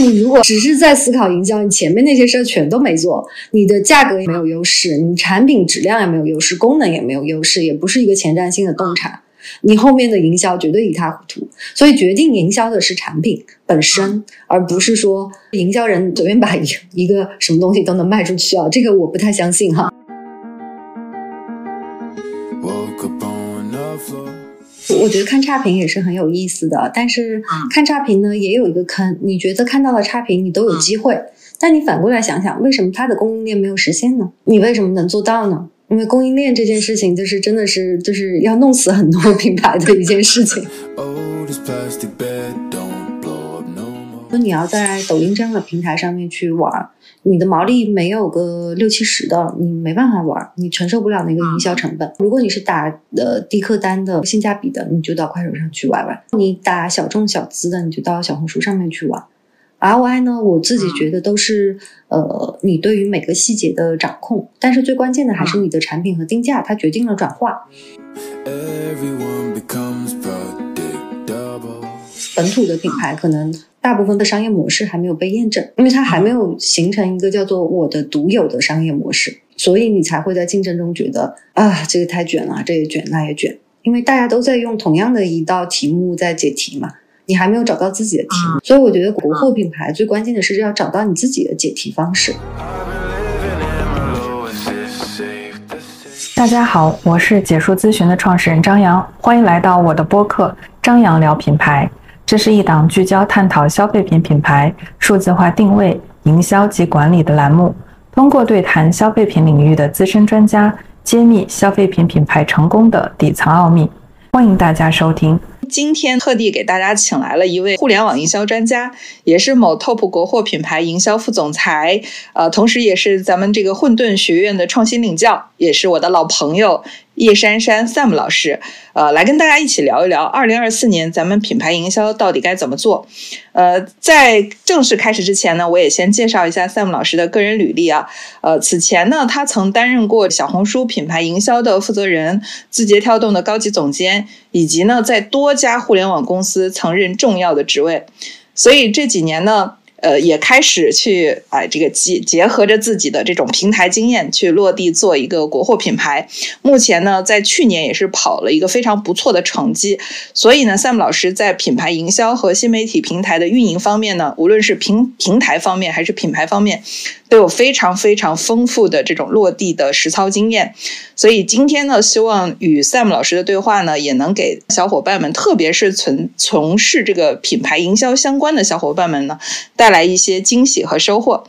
你如果只是在思考营销，你前面那些事儿全都没做，你的价格也没有优势，你产品质量也没有优势，功能也没有优势，也不是一个前瞻性的洞察，你后面的营销绝对一塌糊涂。所以决定营销的是产品本身，而不是说营销人随便把一一个什么东西都能卖出去啊，这个我不太相信哈。我觉得看差评也是很有意思的，但是看差评呢也有一个坑。你觉得看到了差评，你都有机会，但你反过来想想，为什么它的供应链没有实现呢？你为什么能做到呢？因为供应链这件事情，就是真的是就是要弄死很多 品牌的一件事情。说你要在抖音这样的平台上面去玩。你的毛利没有个六七十的，你没办法玩，你承受不了那个营销成本。如果你是打的低客单的、性价比的，你就到快手上去玩玩；你打小众小资的，你就到小红书上面去玩。ROI 呢，我自己觉得都是呃，你对于每个细节的掌控，但是最关键的还是你的产品和定价，它决定了转化。本土的品牌可能大部分的商业模式还没有被验证，因为它还没有形成一个叫做我的独有的商业模式，所以你才会在竞争中觉得啊，这个太卷了，这也卷，那也卷，因为大家都在用同样的一道题目在解题嘛，你还没有找到自己的题目，所以我觉得国货品牌最关键的是要找到你自己的解题方式。大家好，我是解说咨询的创始人张扬，欢迎来到我的播客张扬聊品牌。这是一档聚焦探讨消费品品牌数字化定位、营销及管理的栏目，通过对谈消费品领域的资深专家，揭秘消费品品牌成功的底层奥秘。欢迎大家收听。今天特地给大家请来了一位互联网营销专家，也是某 TOP 国货品牌营销副总裁，呃，同时也是咱们这个混沌学院的创新领教，也是我的老朋友。叶珊珊 Sam 老师，呃，来跟大家一起聊一聊，二零二四年咱们品牌营销到底该怎么做？呃，在正式开始之前呢，我也先介绍一下 Sam 老师的个人履历啊。呃，此前呢，他曾担任过小红书品牌营销的负责人、字节跳动的高级总监，以及呢，在多家互联网公司曾任重要的职位。所以这几年呢。呃，也开始去哎，这个结结合着自己的这种平台经验去落地做一个国货品牌。目前呢，在去年也是跑了一个非常不错的成绩。所以呢，Sam 老师在品牌营销和新媒体平台的运营方面呢，无论是平平台方面还是品牌方面，都有非常非常丰富的这种落地的实操经验。所以今天呢，希望与 Sam 老师的对话呢，也能给小伙伴们，特别是从从事这个品牌营销相关的小伙伴们呢，带来一些惊喜和收获。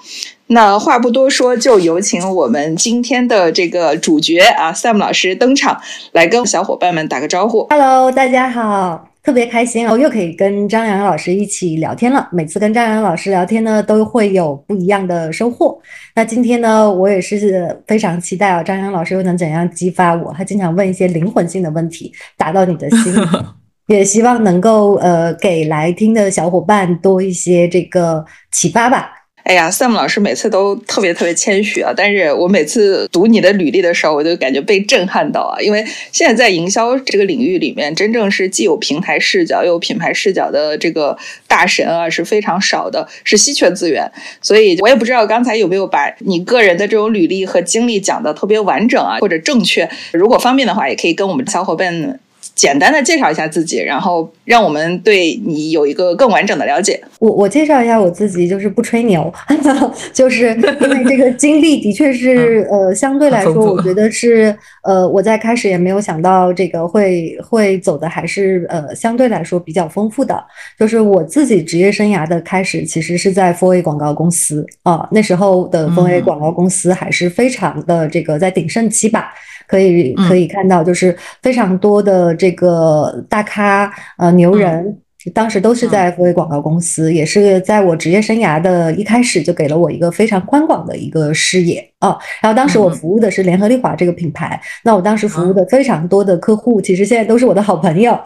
那话不多说，就有请我们今天的这个主角啊，Sam 老师登场，来跟小伙伴们打个招呼。Hello，大家好。特别开心哦，又可以跟张阳老师一起聊天了。每次跟张阳老师聊天呢，都会有不一样的收获。那今天呢，我也是非常期待啊，张阳老师又能怎样激发我？他经常问一些灵魂性的问题，打到你的心，也希望能够呃给来听的小伙伴多一些这个启发吧。哎呀，Sam 老师每次都特别特别谦虚啊，但是我每次读你的履历的时候，我就感觉被震撼到啊，因为现在在营销这个领域里面，真正是既有平台视角又有品牌视角的这个大神啊是非常少的，是稀缺资源。所以我也不知道刚才有没有把你个人的这种履历和经历讲的特别完整啊，或者正确。如果方便的话，也可以跟我们小伙伴。简单的介绍一下自己，然后让我们对你有一个更完整的了解。我我介绍一下我自己，就是不吹牛，就是因为这个经历的确是呃相对来说，我觉得是呃我在开始也没有想到这个会会走的还是呃相对来说比较丰富的。就是我自己职业生涯的开始，其实是在 Four A 广告公司啊，那时候的 Four A 广告公司还是非常的这个在鼎盛期吧。可以可以看到，就是非常多的这个大咖呃牛人，当时都是在福威广告公司，也是在我职业生涯的一开始就给了我一个非常宽广的一个视野啊。然后当时我服务的是联合利华这个品牌，那我当时服务的非常多的客户，其实现在都是我的好朋友。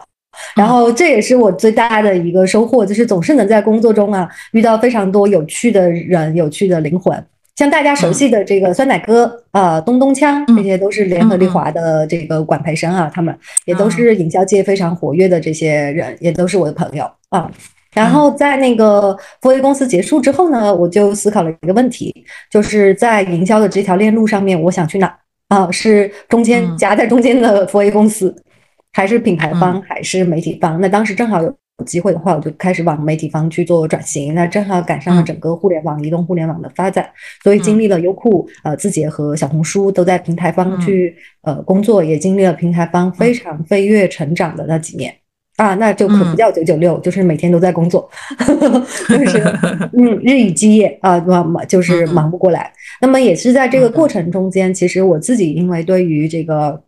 然后这也是我最大的一个收获，就是总是能在工作中啊遇到非常多有趣的人、有趣的灵魂。像大家熟悉的这个酸奶哥啊，东东锵，这些都是联合利华的这个管培生啊，他们也都是营销界非常活跃的这些人，也都是我的朋友啊。然后在那个 4A 公司结束之后呢，我就思考了一个问题，就是在营销的这条链路上面，我想去哪啊？是中间夹在中间的 4A 公司，还是品牌方，还是媒体方？那当时正好有。有机会的话，我就开始往媒体方去做转型。那正好赶上了整个互联网、移动互联网的发展，所以经历了优酷、呃字节和小红书都在平台方去呃工作，也经历了平台方非常飞跃成长的那几年。啊，那就可不叫九九六，就是每天都在工作，就是 嗯日以继夜啊，忙就是忙不过来。那么也是在这个过程中间，其实我自己因为对于这个。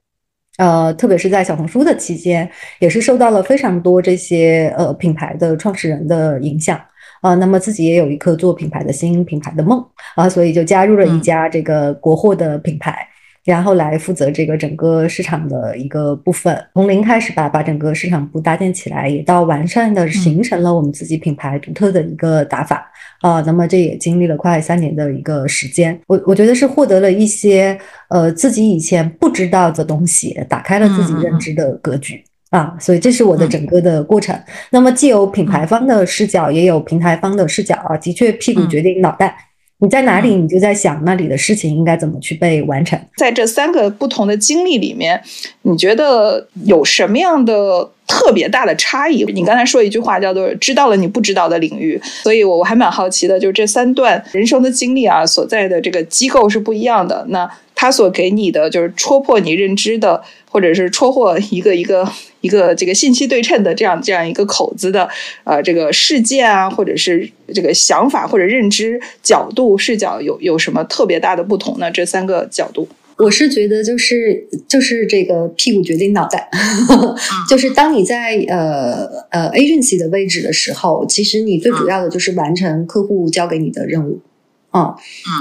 呃，特别是在小红书的期间，也是受到了非常多这些呃品牌的创始人的影响啊。那么自己也有一颗做品牌的心品牌的梦啊，所以就加入了一家这个国货的品牌。然后来负责这个整个市场的一个部分，从零开始吧，把整个市场部搭建起来，也到完善的形成了我们自己品牌独特的一个打法啊。那么这也经历了快三年的一个时间，我我觉得是获得了一些呃自己以前不知道的东西，打开了自己认知的格局啊。所以这是我的整个的过程。那么既有品牌方的视角，也有平台方的视角啊，的确屁股决定脑袋。你在哪里，你就在想那里的事情应该怎么去被完成。在这三个不同的经历里面，你觉得有什么样的特别大的差异？你刚才说一句话叫做“知道了你不知道的领域”，所以我我还蛮好奇的，就是这三段人生的经历啊，所在的这个机构是不一样的。那他所给你的，就是戳破你认知的。或者是戳破一个一个一个这个信息对称的这样这样一个口子的呃这个事件啊，或者是这个想法或者认知角度视角有有什么特别大的不同呢？这三个角度，我是觉得就是就是这个屁股决定脑袋，就是当你在呃呃 agency 的位置的时候，其实你最主要的就是完成客户交给你的任务。嗯，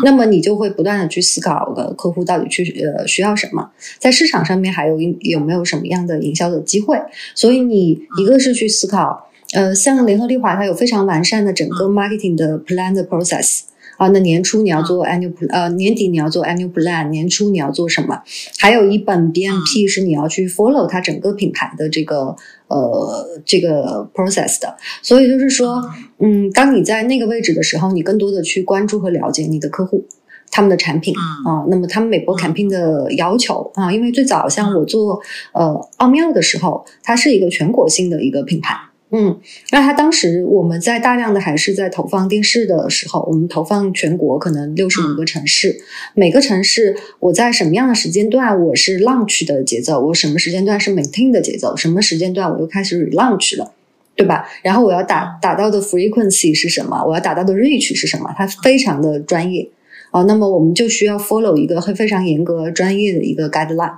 那么你就会不断的去思考，呃，客户到底去呃需要什么，在市场上面还有有没有什么样的营销的机会？所以你一个是去思考，呃，像联合利华，它有非常完善的整个 marketing 的 plan 的 process。啊，那年初你要做 annual，呃，年底你要做 annual plan，年初你要做什么？还有一本 BMP 是你要去 follow 它整个品牌的这个呃这个 process 的。所以就是说，嗯，当你在那个位置的时候，你更多的去关注和了解你的客户，他们的产品啊，那么他们每波 campaign 的要求啊，因为最早像我做呃奥妙的时候，它是一个全国性的一个品牌。嗯，那他当时我们在大量的还是在投放电视的时候，我们投放全国可能六十五个城市，每个城市我在什么样的时间段我是 launch 的节奏，我什么时间段是 maintain 的节奏，什么时间段我又开始 relaunch 了，对吧？然后我要打打到的 frequency 是什么？我要打到的 reach 是什么？它非常的专业。啊，那么我们就需要 follow 一个会非常严格、专业的一个 guideline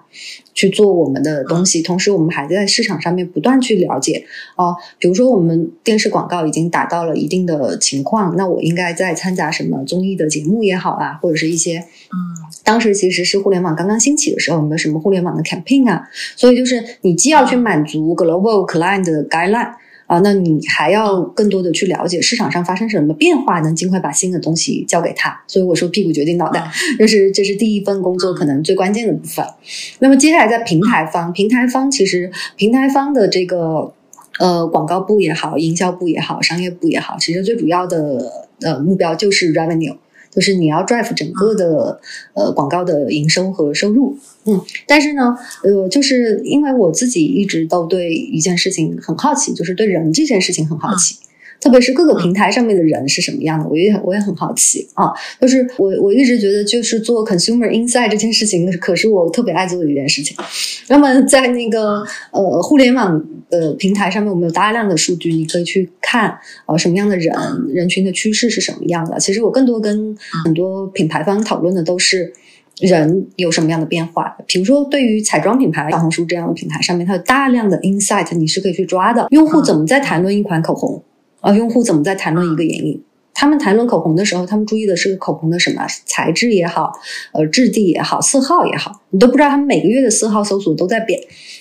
去做我们的东西。同时，我们还在市场上面不断去了解。啊，比如说我们电视广告已经达到了一定的情况，那我应该在参加什么综艺的节目也好啊，或者是一些，嗯，当时其实是互联网刚刚兴起的时候，有没有什么互联网的 campaign 啊？所以就是你既要去满足 global client 的 guideline。啊，那你还要更多的去了解市场上发生什么变化，能尽快把新的东西交给他。所以我说屁股决定脑袋，这是这是第一份工作可能最关键的部分。那么接下来在平台方，平台方其实平台方的这个呃广告部也好，营销部也好，商业部也好，其实最主要的呃目标就是 revenue。就是你要 drive 整个的呃广告的营收和收入，嗯，但是呢，呃，就是因为我自己一直都对一件事情很好奇，就是对人这件事情很好奇。特别是各个平台上面的人是什么样的，我也我也很好奇啊。就是我我一直觉得，就是做 consumer insight 这件事情，可是我特别爱做的一件事情。那么在那个呃互联网的平台上面，我们有大量的数据，你可以去看呃什么样的人人群的趋势是什么样的。其实我更多跟很多品牌方讨论的都是人有什么样的变化。比如说对于彩妆品牌，小红书这样的平台上面，它有大量的 insight，你是可以去抓的。用户怎么在谈论一款口红？啊，用户怎么在谈论一个眼影？他们谈论口红的时候，他们注意的是口红的什么材质也好，呃，质地也好，色号也好，你都不知道他们每个月的色号搜索都在变。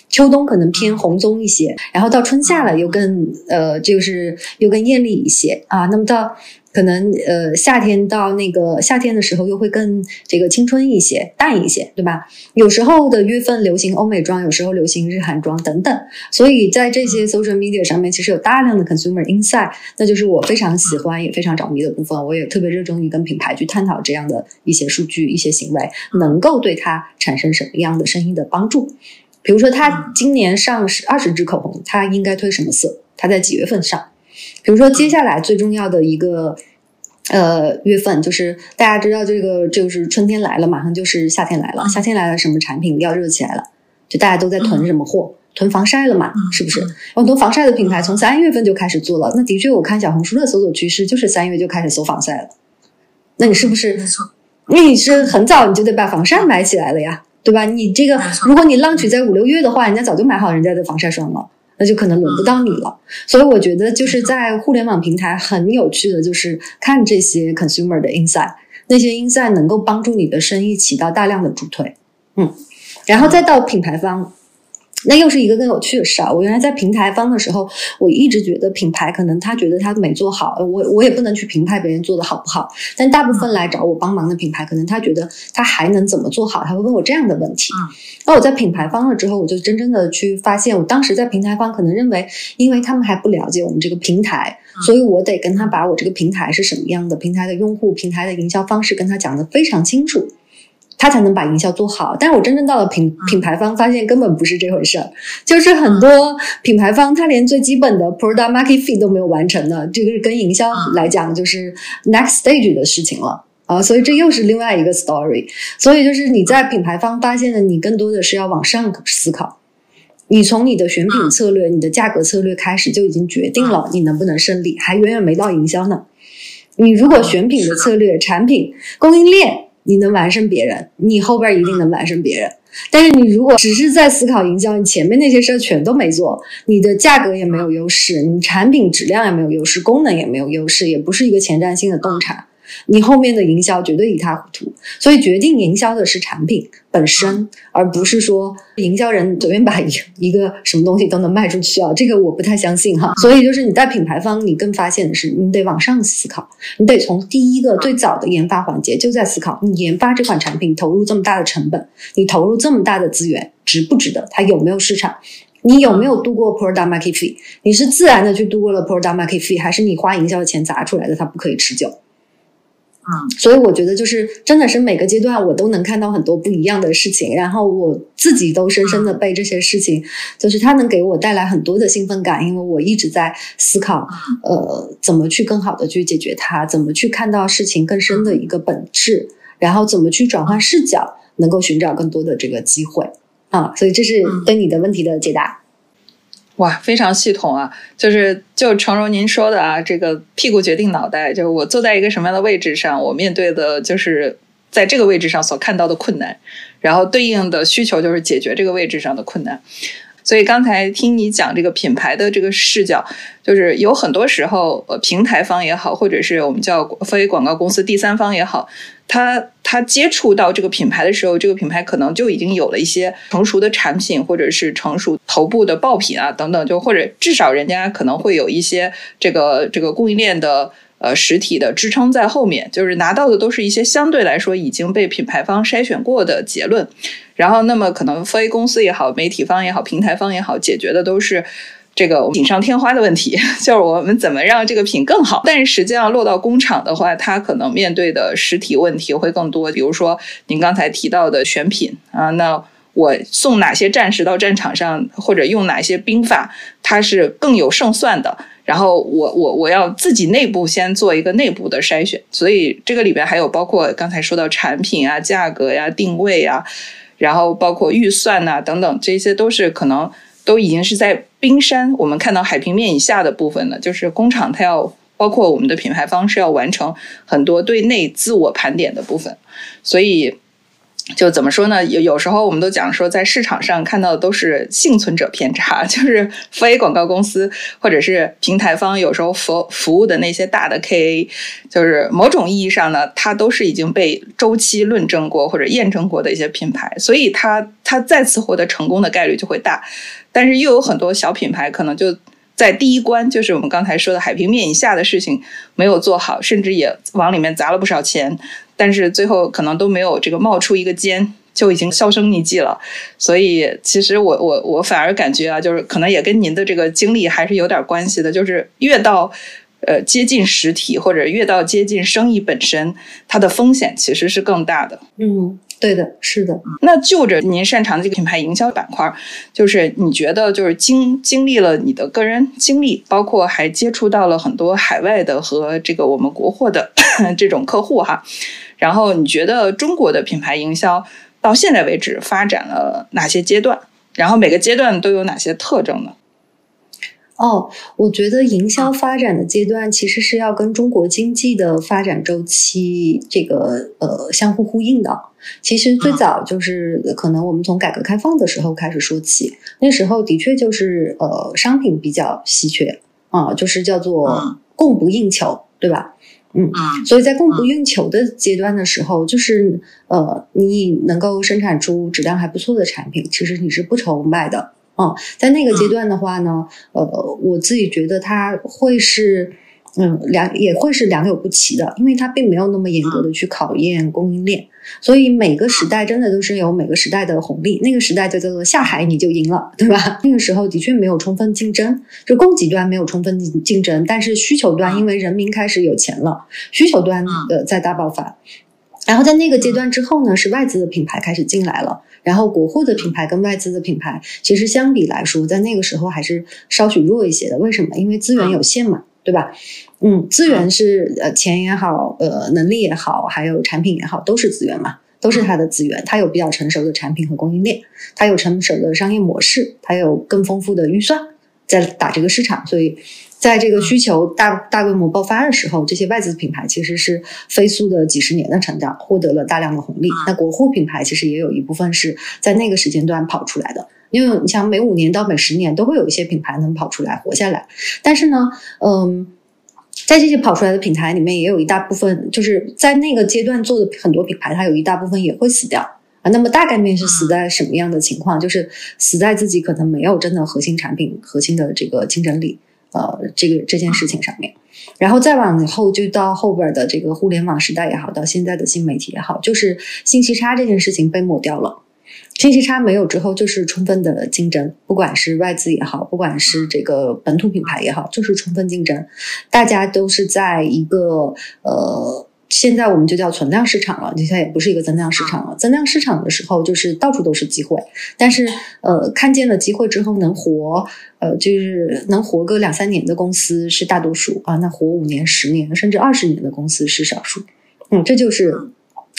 秋冬可能偏红棕一些，然后到春夏了又更呃，就是又更艳丽一些啊。那么到可能呃夏天到那个夏天的时候又会更这个青春一些、淡一些，对吧？有时候的月份流行欧美妆，有时候流行日韩妆等等。所以在这些 social media 上面，其实有大量的 consumer insight，那就是我非常喜欢也非常着迷的部分。我也特别热衷于跟品牌去探讨这样的一些数据、一些行为，能够对它产生什么样的生意的帮助。比如说，他今年上是二十支口红，他应该推什么色？他在几月份上？比如说，接下来最重要的一个呃月份，就是大家知道这个就是春天来了，马上就是夏天来了。夏天来了，什么产品要热起来了？就大家都在囤什么货？囤防晒了嘛？是不是？很多防晒的品牌从三月份就开始做了。那的确，我看小红书的搜索趋势就是三月就开始搜防晒了。那你是不是？没错。那你是很早你就得把防晒买起来了呀？对吧？你这个，如果你浪取在五六月的话，人家早就买好人家的防晒霜了，那就可能轮不到你了。所以我觉得就是在互联网平台很有趣的就是看这些 consumer 的 insight，那些 insight 能够帮助你的生意起到大量的助推。嗯，然后再到品牌方。那又是一个更有趣的事啊。我原来在平台方的时候，我一直觉得品牌可能他觉得他没做好，我我也不能去评判别人做的好不好。但大部分来找我帮忙的品牌，可能他觉得他还能怎么做好，他会问我这样的问题。那我在品牌方了之后，我就真正的去发现，我当时在平台方可能认为，因为他们还不了解我们这个平台，所以我得跟他把我这个平台是什么样的，平台的用户、平台的营销方式跟他讲的非常清楚。他才能把营销做好，但是我真正到了品品牌方，发现根本不是这回事儿，就是很多品牌方他连最基本的 product market fit 都没有完成呢，这个是跟营销来讲就是 next stage 的事情了。啊，所以这又是另外一个 story。所以就是你在品牌方发现的，你更多的是要往上思考，你从你的选品策略、你的价格策略开始就已经决定了你能不能胜利，还远远没到营销呢。你如果选品的。策略、产品、供应链。你能完胜别人，你后边一定能完胜别人。但是你如果只是在思考营销，你前面那些事儿全都没做，你的价格也没有优势，你产品质量也没有优势，功能也没有优势，也不是一个前瞻性的洞察。你后面的营销绝对一塌糊涂，所以决定营销的是产品本身，而不是说营销人随便把一一个什么东西都能卖出去啊，这个我不太相信哈。所以就是你在品牌方，你更发现的是，你得往上思考，你得从第一个最早的研发环节就在思考，你研发这款产品投入这么大的成本，你投入这么大的资源，值不值得？它有没有市场？你有没有度过 product market fee？你是自然的去度过了 product market fee，还是你花营销的钱砸出来的？它不可以持久。嗯，所以我觉得就是真的是每个阶段我都能看到很多不一样的事情，然后我自己都深深的被这些事情，就是它能给我带来很多的兴奋感，因为我一直在思考，呃，怎么去更好的去解决它，怎么去看到事情更深的一个本质，然后怎么去转换视角，能够寻找更多的这个机会。啊，所以这是对你的问题的解答。哇，非常系统啊！就是就诚如您说的啊，这个屁股决定脑袋，就是我坐在一个什么样的位置上，我面对的就是在这个位置上所看到的困难，然后对应的需求就是解决这个位置上的困难。所以刚才听你讲这个品牌的这个视角，就是有很多时候，呃，平台方也好，或者是我们叫非广告公司第三方也好，他他接触到这个品牌的时候，这个品牌可能就已经有了一些成熟的产品，或者是成熟头部的爆品啊等等，就或者至少人家可能会有一些这个这个供应链的。呃，实体的支撑在后面，就是拿到的都是一些相对来说已经被品牌方筛选过的结论。然后，那么可能非公司也好，媒体方也好，平台方也好，解决的都是这个锦上添花的问题，就是我们怎么让这个品更好。但是实际上落到工厂的话，它可能面对的实体问题会更多。比如说您刚才提到的选品啊，那我送哪些战士到战场上，或者用哪些兵法，它是更有胜算的。然后我我我要自己内部先做一个内部的筛选，所以这个里边还有包括刚才说到产品啊、价格呀、定位啊，然后包括预算呐等等，这些都是可能都已经是在冰山，我们看到海平面以下的部分了。就是工厂它要包括我们的品牌方是要完成很多对内自我盘点的部分，所以。就怎么说呢？有有时候我们都讲说，在市场上看到的都是幸存者偏差，就是非广告公司或者是平台方有时候服服务的那些大的 KA，就是某种意义上呢，它都是已经被周期论证过或者验证过的一些品牌，所以它它再次获得成功的概率就会大。但是又有很多小品牌可能就在第一关，就是我们刚才说的海平面以下的事情没有做好，甚至也往里面砸了不少钱，但是最后可能都没有这个冒出一个尖，就已经销声匿迹了。所以，其实我我我反而感觉啊，就是可能也跟您的这个经历还是有点关系的，就是越到。呃，接近实体或者越到接近生意本身，它的风险其实是更大的。嗯，对的，是的。那就着您擅长的这个品牌营销板块，就是你觉得就是经经历了你的个人经历，包括还接触到了很多海外的和这个我们国货的 这种客户哈，然后你觉得中国的品牌营销到现在为止发展了哪些阶段？然后每个阶段都有哪些特征呢？哦，我觉得营销发展的阶段其实是要跟中国经济的发展周期这个呃相互呼应的。其实最早就是可能我们从改革开放的时候开始说起，那时候的确就是呃商品比较稀缺啊，就是叫做供不应求，对吧？嗯，所以在供不应求的阶段的时候，就是呃你能够生产出质量还不错的产品，其实你是不愁卖的。嗯，在那个阶段的话呢，呃，我自己觉得它会是，嗯，两也会是良莠不齐的，因为它并没有那么严格的去考验供应链，所以每个时代真的都是有每个时代的红利。那个时代就叫做下海你就赢了，对吧？那个时候的确没有充分竞争，就供给端没有充分竞争，但是需求端因为人民开始有钱了，需求端的在大爆发。然后在那个阶段之后呢，是外资的品牌开始进来了。然后国货的品牌跟外资的品牌，其实相比来说，在那个时候还是稍许弱一些的。为什么？因为资源有限嘛，对吧？嗯，资源是呃钱也好，呃能力也好，还有产品也好，都是资源嘛，都是它的资源。它有比较成熟的产品和供应链，它有成熟的商业模式，它有更丰富的预算在打这个市场，所以。在这个需求大大规模爆发的时候，这些外资品牌其实是飞速的几十年的成长，获得了大量的红利。那国货品牌其实也有一部分是在那个时间段跑出来的，因为你想每五年到每十年都会有一些品牌能跑出来活下来。但是呢，嗯，在这些跑出来的品牌里面，也有一大部分就是在那个阶段做的很多品牌，它有一大部分也会死掉啊。那么大概面是死在什么样的情况？就是死在自己可能没有真的核心产品、核心的这个竞争力。呃，这个这件事情上面，然后再往后就到后边的这个互联网时代也好，到现在的新媒体也好，就是信息差这件事情被抹掉了。信息差没有之后，就是充分的竞争，不管是外资也好，不管是这个本土品牌也好，就是充分竞争，大家都是在一个呃。现在我们就叫存量市场了，现在也不是一个增量市场了。增量市场的时候，就是到处都是机会，但是呃，看见了机会之后能活，呃，就是能活个两三年的公司是大多数啊，那活五年、十年甚至二十年的公司是少数。嗯，这就是，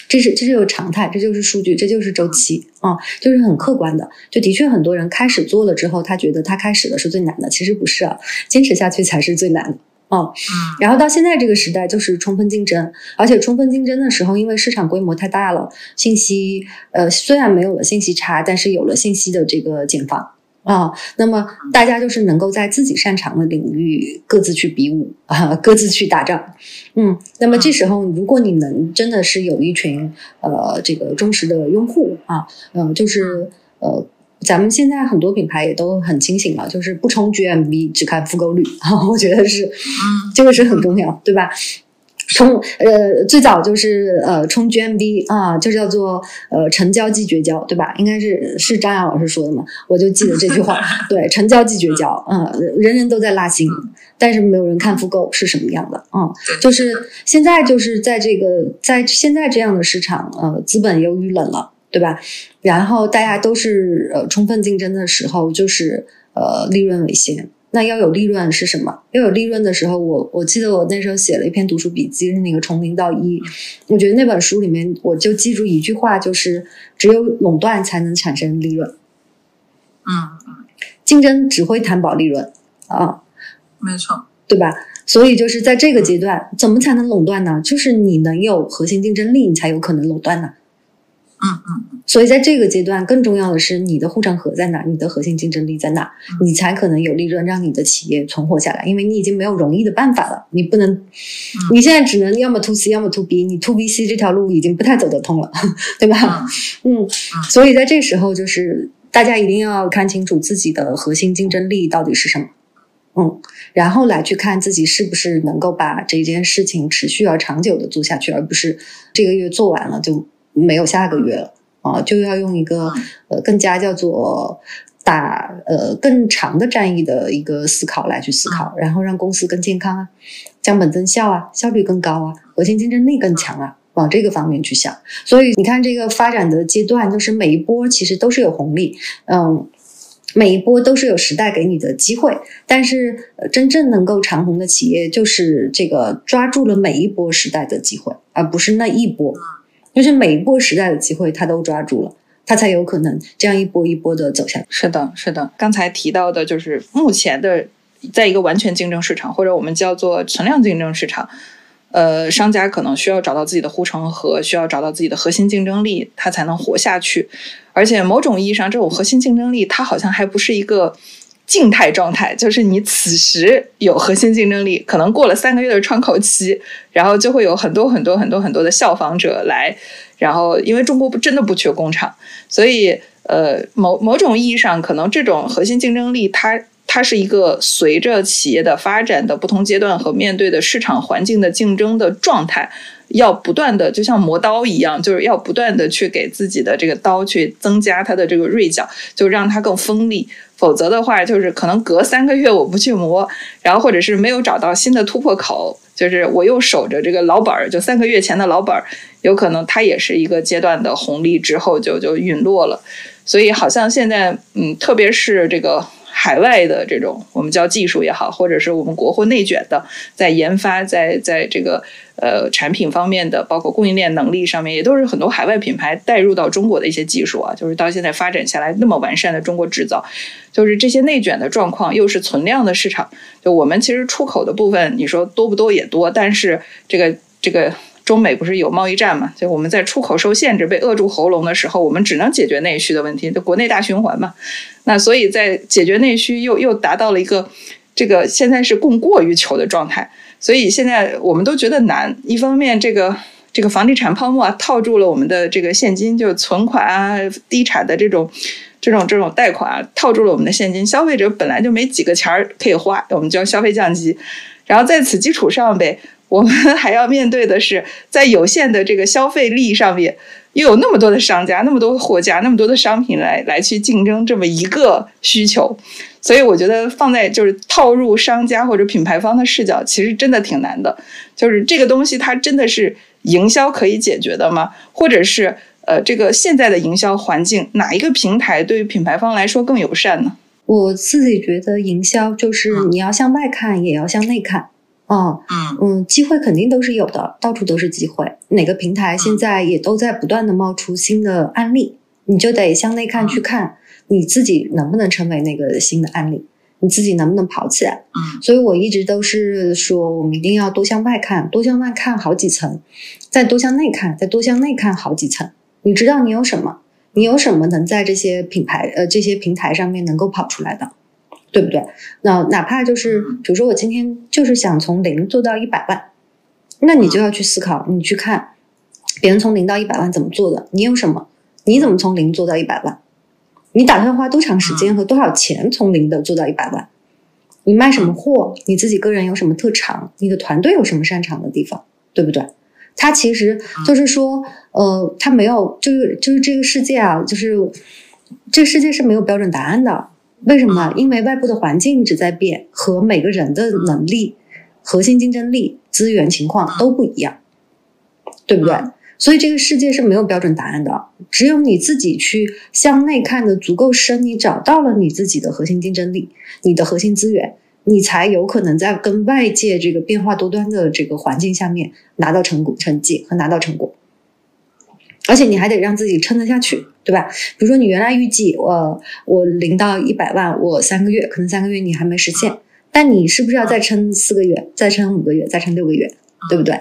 这是这是有常态，这就是数据，这就是周期啊，就是很客观的。就的确很多人开始做了之后，他觉得他开始的是最难的，其实不是啊，坚持下去才是最难的。哦，然后到现在这个时代就是充分竞争，而且充分竞争的时候，因为市场规模太大了，信息呃虽然没有了信息差，但是有了信息的这个茧房啊，那么大家就是能够在自己擅长的领域各自去比武啊，各自去打仗，嗯，那么这时候如果你能真的是有一群呃这个忠实的用户啊，嗯，就是呃。咱们现在很多品牌也都很清醒了，就是不冲 GMV，只看复购率啊，我觉得是，这个是很重要，对吧？冲呃，最早就是呃冲 GMV 啊，就叫做呃成交即绝交，对吧？应该是是张亚老师说的嘛，我就记得这句话。对，成交即绝交啊，人人都在拉新，但是没有人看复购是什么样的啊？就是现在就是在这个在现在这样的市场，呃，资本由于冷了。对吧？然后大家都是呃充分竞争的时候，就是呃利润为先。那要有利润是什么？要有利润的时候，我我记得我那时候写了一篇读书笔记，是那个从零到一。我觉得那本书里面，我就记住一句话，就是只有垄断才能产生利润。嗯嗯，竞争只会谈保利润啊，没错，对吧？所以就是在这个阶段，怎么才能垄断呢？就是你能有核心竞争力，你才有可能垄断呢。嗯嗯，所以在这个阶段，更重要的是你的护城河在哪，你的核心竞争力在哪，你才可能有利润让你的企业存活下来。因为你已经没有容易的办法了，你不能，你现在只能要么 to C，要么 to B，你 to B C 这条路已经不太走得通了，对吧？嗯，所以在这时候，就是大家一定要看清楚自己的核心竞争力到底是什么。嗯，然后来去看自己是不是能够把这件事情持续而长久的做下去，而不是这个月做完了就没有下个月了啊，就要用一个呃更加叫做打呃更长的战役的一个思考来去思考，然后让公司更健康啊，降本增效啊，效率更高啊，核心竞争力更强啊。往这个方面去想，所以你看这个发展的阶段，就是每一波其实都是有红利，嗯，每一波都是有时代给你的机会。但是真正能够长红的企业，就是这个抓住了每一波时代的机会，而不是那一波，就是每一波时代的机会他都抓住了，他才有可能这样一波一波的走下去。是的，是的。刚才提到的就是目前的，在一个完全竞争市场，或者我们叫做存量竞争市场。呃，商家可能需要找到自己的护城河，需要找到自己的核心竞争力，它才能活下去。而且某种意义上，这种核心竞争力，它好像还不是一个静态状态，就是你此时有核心竞争力，可能过了三个月的窗口期，然后就会有很多很多很多很多的效仿者来。然后，因为中国不真的不缺工厂，所以呃，某某种意义上，可能这种核心竞争力，它。它是一个随着企业的发展的不同阶段和面对的市场环境的竞争的状态，要不断的就像磨刀一样，就是要不断的去给自己的这个刀去增加它的这个锐角，就让它更锋利。否则的话，就是可能隔三个月我不去磨，然后或者是没有找到新的突破口，就是我又守着这个老本儿，就三个月前的老本儿，有可能它也是一个阶段的红利之后就就陨落了。所以好像现在，嗯，特别是这个。海外的这种我们叫技术也好，或者是我们国货内卷的，在研发，在在这个呃产品方面的，包括供应链能力上面，也都是很多海外品牌带入到中国的一些技术啊，就是到现在发展下来那么完善的中国制造，就是这些内卷的状况，又是存量的市场，就我们其实出口的部分，你说多不多也多，但是这个这个。中美不是有贸易战嘛？就我们在出口受限制、被扼住喉咙的时候，我们只能解决内需的问题，就国内大循环嘛。那所以在解决内需又又达到了一个这个现在是供过于求的状态，所以现在我们都觉得难。一方面，这个这个房地产泡沫啊套住了我们的这个现金，就存款啊、低产的这种这种这种贷款啊套住了我们的现金，消费者本来就没几个钱儿可以花，我们叫消费降级。然后在此基础上呗。我们还要面对的是，在有限的这个消费力上面，又有那么多的商家、那么多货架、那么多的商品来来去竞争这么一个需求，所以我觉得放在就是套入商家或者品牌方的视角，其实真的挺难的。就是这个东西，它真的是营销可以解决的吗？或者是呃，这个现在的营销环境，哪一个平台对于品牌方来说更友善呢？我自己觉得，营销就是你要向外看，也要向内看。哦，嗯嗯，机会肯定都是有的，到处都是机会。哪个平台现在也都在不断的冒出新的案例，你就得向内看，去看你自己能不能成为那个新的案例，你自己能不能跑起来。嗯，所以我一直都是说，我们一定要多向外看，多向外看好几层，再多向内看，再多向内看好几层。你知道你有什么？你有什么能在这些品牌呃这些平台上面能够跑出来的？对不对？那哪怕就是，比如说我今天就是想从零做到一百万，那你就要去思考，你去看别人从零到一百万怎么做的，你有什么？你怎么从零做到一百万？你打算花多长时间和多少钱从零的做到一百万？你卖什么货？你自己个人有什么特长？你的团队有什么擅长的地方？对不对？他其实就是说，呃，他没有，就是就是这个世界啊，就是这个世界是没有标准答案的。为什么？因为外部的环境一直在变，和每个人的能力、核心竞争力、资源情况都不一样，对不对？所以这个世界是没有标准答案的，只有你自己去向内看的足够深，你找到了你自己的核心竞争力、你的核心资源，你才有可能在跟外界这个变化多端的这个环境下面拿到成果、成绩和拿到成果。而且你还得让自己撑得下去，对吧？比如说你原来预计我我零到一百万，我三个月可能三个月你还没实现，但你是不是要再撑四个月，再撑五个月，再撑六个月，对不对？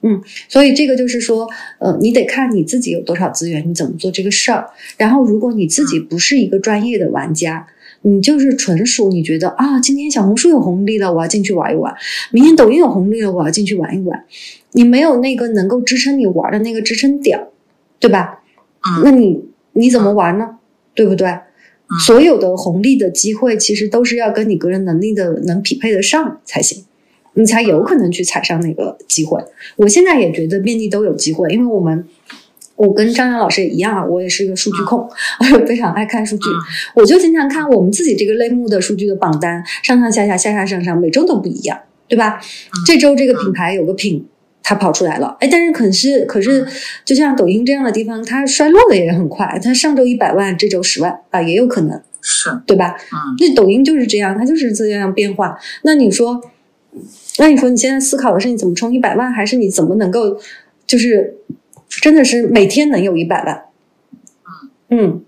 嗯，所以这个就是说，呃，你得看你自己有多少资源，你怎么做这个事儿。然后如果你自己不是一个专业的玩家，你就是纯属你觉得啊，今天小红书有红利了，我要进去玩一玩；明天抖音有红利了，我要进去玩一玩。你没有那个能够支撑你玩的那个支撑点。对吧？那你你怎么玩呢？对不对？所有的红利的机会，其实都是要跟你个人能力的能匹配得上才行，你才有可能去踩上那个机会。我现在也觉得遍地都有机会，因为我们。我跟张扬老师也一样啊，我也是一个数据控，我非常爱看数据。我就经常看我们自己这个类目的数据的榜单，上上下下，下下上上，每周都不一样，对吧？这周这个品牌有个品，它跑出来了，哎，但是可是可是，就像抖音这样的地方，它衰落的也很快，它上周一百万，这周十万啊，也有可能是。对吧？嗯，那抖音就是这样，它就是这样变化。那你说，那你说你现在思考的是你怎么冲一百万，还是你怎么能够就是？真的是每天能有一百万，嗯，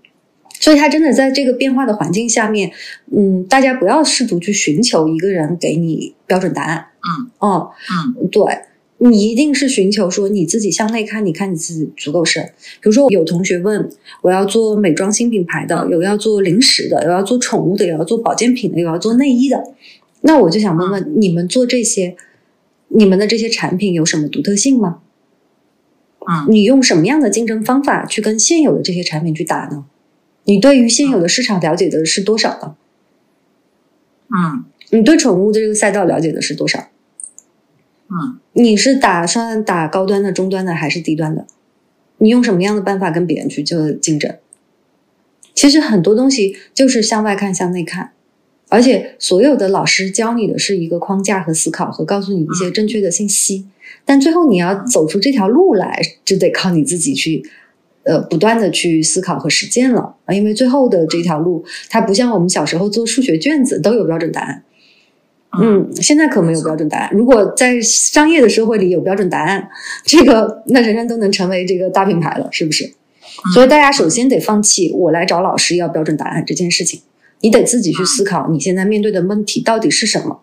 所以他真的在这个变化的环境下面，嗯，大家不要试图去寻求一个人给你标准答案，嗯，哦，嗯，对你一定是寻求说你自己向内看，你看你自己足够深。比如说有同学问我要做美妆新品牌的，有要做零食的，有要做宠物的，有要做保健品的，有要做内衣的，那我就想问问你们做这些，你们的这些产品有什么独特性吗？啊你用什么样的竞争方法去跟现有的这些产品去打呢？你对于现有的市场了解的是多少呢？嗯，你对宠物的这个赛道了解的是多少？嗯，你是打算打高端的、中端的还是低端的？你用什么样的办法跟别人去做竞争？其实很多东西就是向外看、向内看，而且所有的老师教你的是一个框架和思考，和告诉你一些正确的信息。但最后你要走出这条路来，就得靠你自己去，呃，不断的去思考和实践了啊！因为最后的这条路，它不像我们小时候做数学卷子都有标准答案，嗯，现在可没有标准答案。如果在商业的社会里有标准答案，这个 那人人都能成为这个大品牌了，是不是？所以大家首先得放弃我来找老师要标准答案这件事情，你得自己去思考你现在面对的问题到底是什么，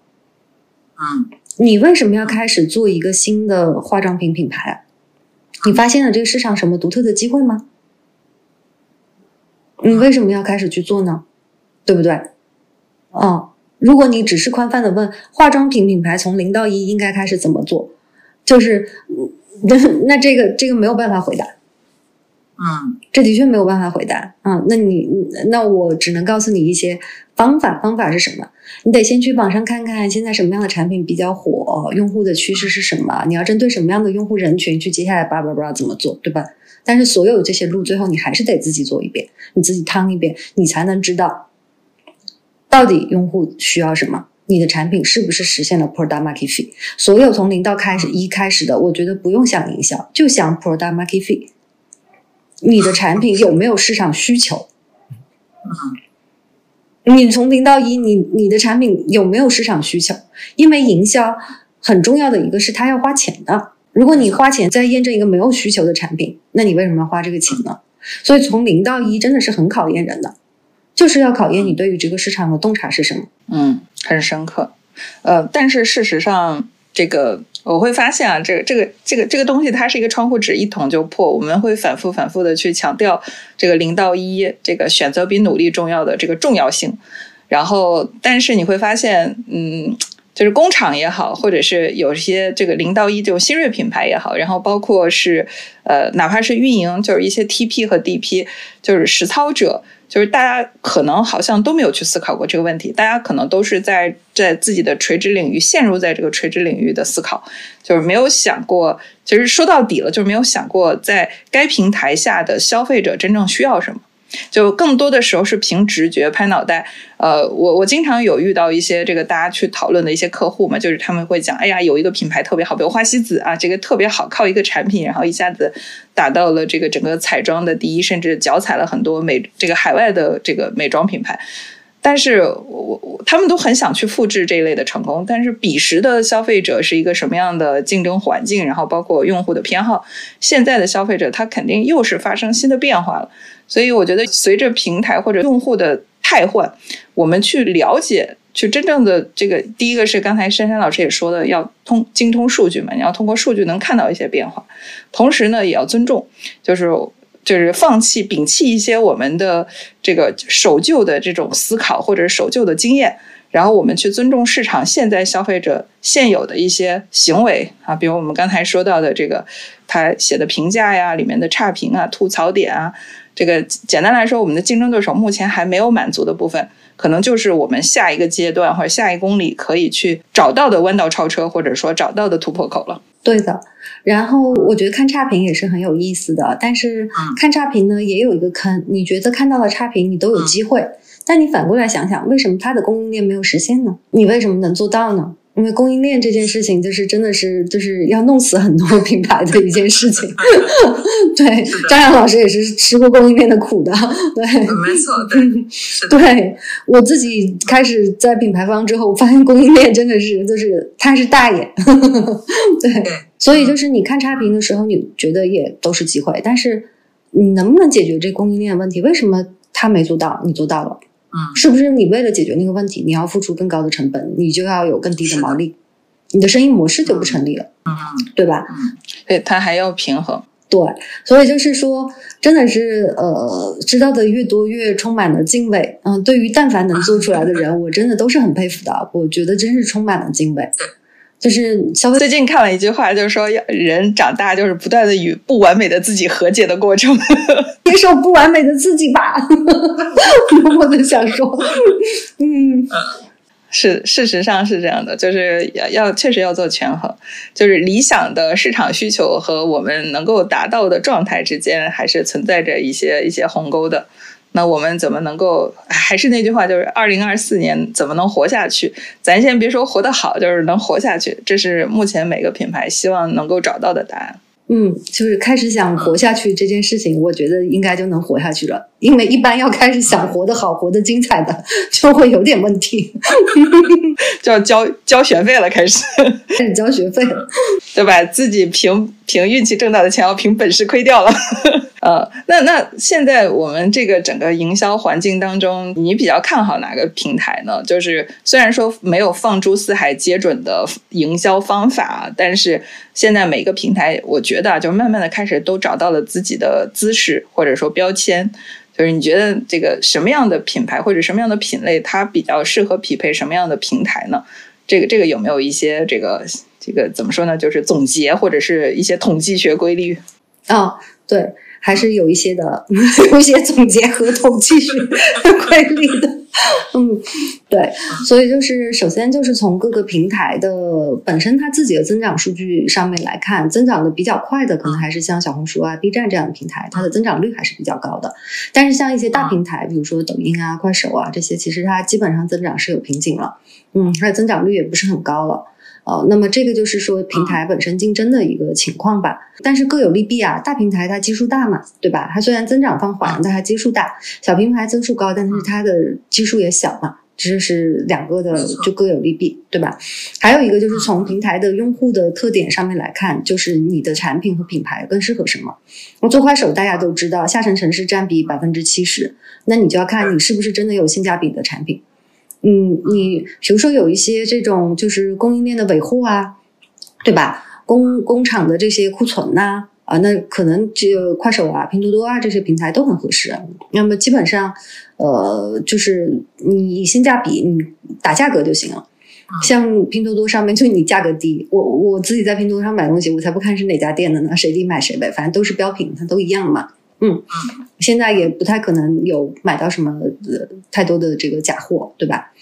嗯。你为什么要开始做一个新的化妆品品牌？你发现了这个市场什么独特的机会吗？你为什么要开始去做呢？对不对？哦，如果你只是宽泛的问化妆品品牌从零到一应该开始怎么做，就是那 那这个这个没有办法回答。嗯，这的确没有办法回答。嗯，那你那我只能告诉你一些方法。方法是什么？你得先去网上看看现在什么样的产品比较火，用户的趋势是什么？你要针对什么样的用户人群去接下来叭叭叭怎么做，对吧？但是所有这些路最后你还是得自己做一遍，你自己趟一遍，你才能知道到底用户需要什么，你的产品是不是实现了 product market fit。所有从零到开始一开始的，我觉得不用想营销，就想 product market fit。你的产品有没有市场需求？你从零到一，你你的产品有没有市场需求？因为营销很重要的一个是它要花钱的。如果你花钱在验证一个没有需求的产品，那你为什么要花这个钱呢？所以从零到一真的是很考验人的，就是要考验你对于这个市场的洞察是什么。嗯，很深刻。呃，但是事实上，这个。我会发现啊，这个这个这个这个东西，它是一个窗户纸，一捅就破。我们会反复反复的去强调这个零到一，这个选择比努力重要的这个重要性。然后，但是你会发现，嗯，就是工厂也好，或者是有些这个零到一这种新锐品牌也好，然后包括是呃，哪怕是运营，就是一些 TP 和 DP，就是实操者。就是大家可能好像都没有去思考过这个问题，大家可能都是在在自己的垂直领域陷入在这个垂直领域的思考，就是没有想过，其实说到底了，就是没有想过在该平台下的消费者真正需要什么。就更多的时候是凭直觉拍脑袋，呃，我我经常有遇到一些这个大家去讨论的一些客户嘛，就是他们会讲，哎呀，有一个品牌特别好，比如花西子啊，这个特别好，靠一个产品，然后一下子打到了这个整个彩妆的第一，甚至脚踩了很多美这个海外的这个美妆品牌。但是我我他们都很想去复制这一类的成功，但是彼时的消费者是一个什么样的竞争环境，然后包括用户的偏好，现在的消费者他肯定又是发生新的变化了。所以我觉得，随着平台或者用户的汰换，我们去了解，去真正的这个，第一个是刚才珊珊老师也说的，要通精通数据嘛，你要通过数据能看到一些变化，同时呢，也要尊重，就是就是放弃摒弃一些我们的这个守旧的这种思考或者守旧的经验，然后我们去尊重市场现在消费者现有的一些行为啊，比如我们刚才说到的这个他写的评价呀，里面的差评啊、吐槽点啊，这个简单来说，我们的竞争对手目前还没有满足的部分，可能就是我们下一个阶段或者下一公里可以去找到的弯道超车，或者说找到的突破口了。对的，然后我觉得看差评也是很有意思的，但是看差评呢也有一个坑，你觉得看到了差评你都有机会。但你反过来想想，为什么它的供应链没有实现呢？你为什么能做到呢？因为供应链这件事情，就是真的是就是要弄死很多 品牌的一件事情。对，张扬老师也是吃过供应链的苦的。对，没错，对，对我自己开始在品牌方之后，发现供应链真的是就是他是大爷。对，所以就是你看差评的时候，你觉得也都是机会，但是你能不能解决这供应链问题？为什么他没做到，你做到了？嗯，是不是你为了解决那个问题，你要付出更高的成本，你就要有更低的毛利，你的生意模式就不成立了，嗯，对吧？嗯，对，它还要平衡。对，所以就是说，真的是呃，知道的越多，越充满了敬畏。嗯，对于但凡能做出来的人，我真的都是很佩服的。我觉得真是充满了敬畏。就是消费。最近看了一句话，就是说，要人长大就是不断的与不完美的自己和解的过程。接受不完美的自己吧，默默的想说，嗯，是，事实上是这样的，就是要要确实要做权衡，就是理想的市场需求和我们能够达到的状态之间，还是存在着一些一些鸿沟的。那我们怎么能够？还是那句话，就是二零二四年怎么能活下去？咱先别说活得好，就是能活下去，这是目前每个品牌希望能够找到的答案。嗯，就是开始想活下去这件事情，我觉得应该就能活下去了。因为一般要开始想活得好、活得精彩的，就会有点问题，就要交交学费了，开始 开始交学费了，对吧？自己凭凭运气挣到的钱，要凭本事亏掉了。呃，那那现在我们这个整个营销环境当中，你比较看好哪个平台呢？就是虽然说没有放诸四海皆准的营销方法，但是现在每个平台，我觉得啊就慢慢的开始都找到了自己的姿势或者说标签。就是你觉得这个什么样的品牌或者什么样的品类，它比较适合匹配什么样的平台呢？这个这个有没有一些这个这个怎么说呢？就是总结或者是一些统计学规律？啊，对。还是有一些的，有一些总结和统计学规律的，嗯，对，所以就是首先就是从各个平台的本身它自己的增长数据上面来看，增长的比较快的可能还是像小红书啊、B 站这样的平台，它的增长率还是比较高的。但是像一些大平台，比如说抖音啊、快手啊这些，其实它基本上增长是有瓶颈了，嗯，它的增长率也不是很高了。哦，那么这个就是说平台本身竞争的一个情况吧，但是各有利弊啊。大平台它基数大嘛，对吧？它虽然增长放缓，但它基数大；小平台增速高，但是它的基数也小嘛。这是两个的，就各有利弊，对吧？还有一个就是从平台的用户的特点上面来看，就是你的产品和品牌更适合什么。我做快手，大家都知道下沉城市占比百分之七十，那你就要看你是不是真的有性价比的产品。嗯，你比如说有一些这种就是供应链的维护啊，对吧？工工厂的这些库存呐，啊，那可能就快手啊、拼多多啊这些平台都很合适。那么基本上，呃，就是你性价比，你打价格就行了。像拼多多上面，就你价格低，我我自己在拼多多上买东西，我才不看是哪家店的呢，谁低买谁呗，反正都是标品，它都一样嘛。嗯，现在也不太可能有买到什么呃太多的这个假货，对吧？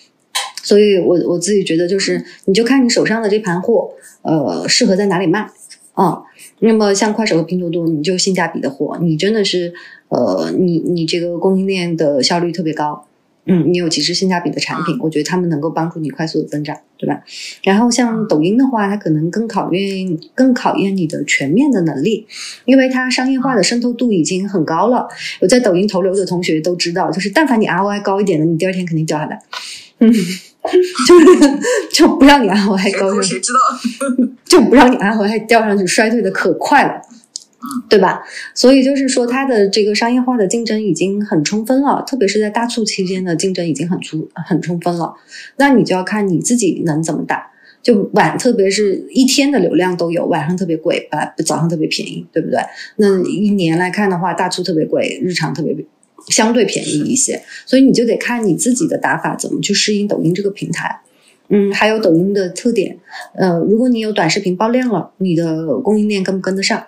所以我我自己觉得就是，你就看你手上的这盘货，呃，适合在哪里卖啊？那么像快手和拼多多，你就性价比的货，你真的是呃，你你这个供应链的效率特别高。嗯，你有极致性价比的产品，我觉得他们能够帮助你快速的增长，对吧？然后像抖音的话，它可能更考验更考验你的全面的能力，因为它商业化的渗透度已经很高了。有在抖音投流的同学都知道，就是但凡你 ROI 高一点的，你第二天肯定掉下来。嗯，就是 就不让你 ROI 高，谁知道？就不让你 ROI 掉上去，衰退的可快了。对吧？所以就是说，它的这个商业化的竞争已经很充分了，特别是在大促期间的竞争已经很充很充分了。那你就要看你自己能怎么打。就晚，特别是一天的流量都有，晚上特别贵，啊，早上特别便宜，对不对？那一年来看的话，大促特别贵，日常特别相对便宜一些，所以你就得看你自己的打法怎么去适应抖音这个平台。嗯，还有抖音的特点，呃，如果你有短视频爆量了，你的供应链跟不跟得上？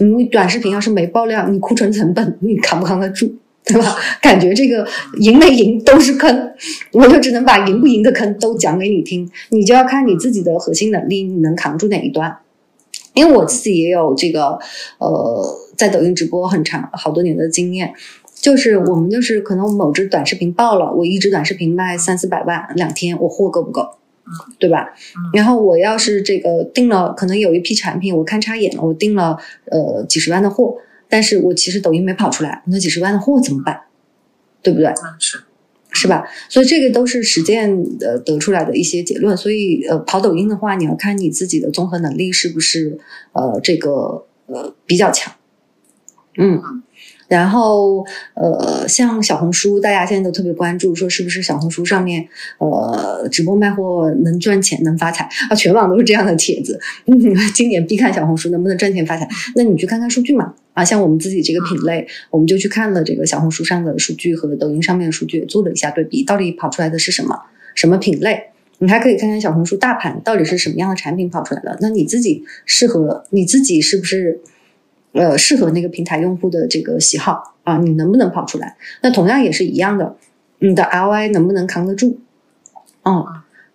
你短视频要是没爆量，你库存成本你扛不扛得住，对吧？感觉这个赢没赢都是坑，我就只能把赢不赢的坑都讲给你听，你就要看你自己的核心能力，你能扛住哪一段。因为我自己也有这个，呃，在抖音直播很长好多年的经验。就是我们就是可能某支短视频爆了，我一支短视频卖三四百万，两天我货够不够？对吧？然后我要是这个订了，可能有一批产品我看差眼了，我订了呃几十万的货，但是我其实抖音没跑出来，那几十万的货怎么办？对不对？是是吧？所以这个都是实践呃得出来的一些结论。所以呃跑抖音的话，你要看你自己的综合能力是不是呃这个呃比较强，嗯。然后，呃，像小红书，大家现在都特别关注，说是不是小红书上面，呃，直播卖货能赚钱、能发财啊？全网都是这样的帖子。今年必看小红书能不能赚钱发财？那你去看看数据嘛。啊，像我们自己这个品类，我们就去看了这个小红书上的数据和抖音上面的数据，做了一下对比，到底跑出来的是什么？什么品类？你还可以看看小红书大盘到底是什么样的产品跑出来的？那你自己适合你自己是不是？呃，适合那个平台用户的这个喜好啊，你能不能跑出来？那同样也是一样的，你的 ROI 能不能扛得住？嗯，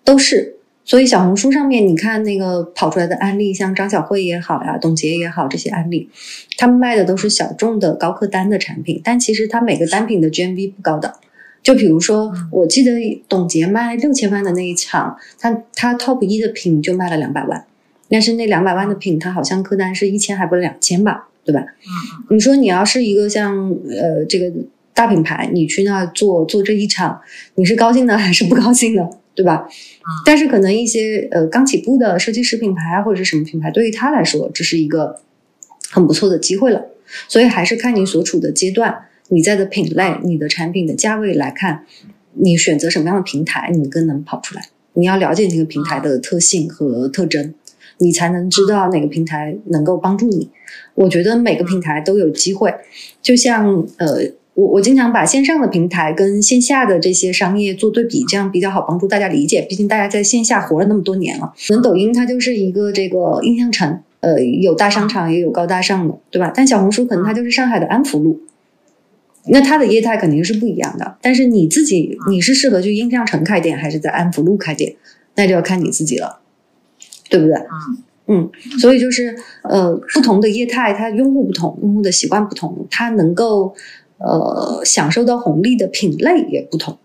都是。所以小红书上面，你看那个跑出来的案例，像张小慧也好呀，董洁也好，这些案例，他们卖的都是小众的高客单的产品，但其实他每个单品的 GMV 不高的。就比如说，我记得董洁卖六千万的那一场，他他 Top 一的品就卖了两百万。但是那两百万的品，它好像客单是一千还不是两千吧，对吧？嗯，你说你要是一个像呃这个大品牌，你去那做做这一场，你是高兴的还是不高兴的，对吧？嗯，但是可能一些呃刚起步的设计师品牌或者是什么品牌，对于他来说，这是一个很不错的机会了。所以还是看你所处的阶段，你在的品类，你的产品的价位来看，你选择什么样的平台，你更能跑出来。你要了解这个平台的特性和特征。你才能知道哪个平台能够帮助你。我觉得每个平台都有机会，就像呃，我我经常把线上的平台跟线下的这些商业做对比，这样比较好帮助大家理解。毕竟大家在线下活了那么多年了，可能抖音它就是一个这个印象城，呃，有大商场也有高大上的，对吧？但小红书可能它就是上海的安福路，那它的业态肯定是不一样的。但是你自己你是适合去印象城开店，还是在安福路开店，那就要看你自己了。对不对？嗯嗯，所以就是呃，不同的业态，它用户不同，用户的习惯不同，它能够呃享受到红利的品类也不同。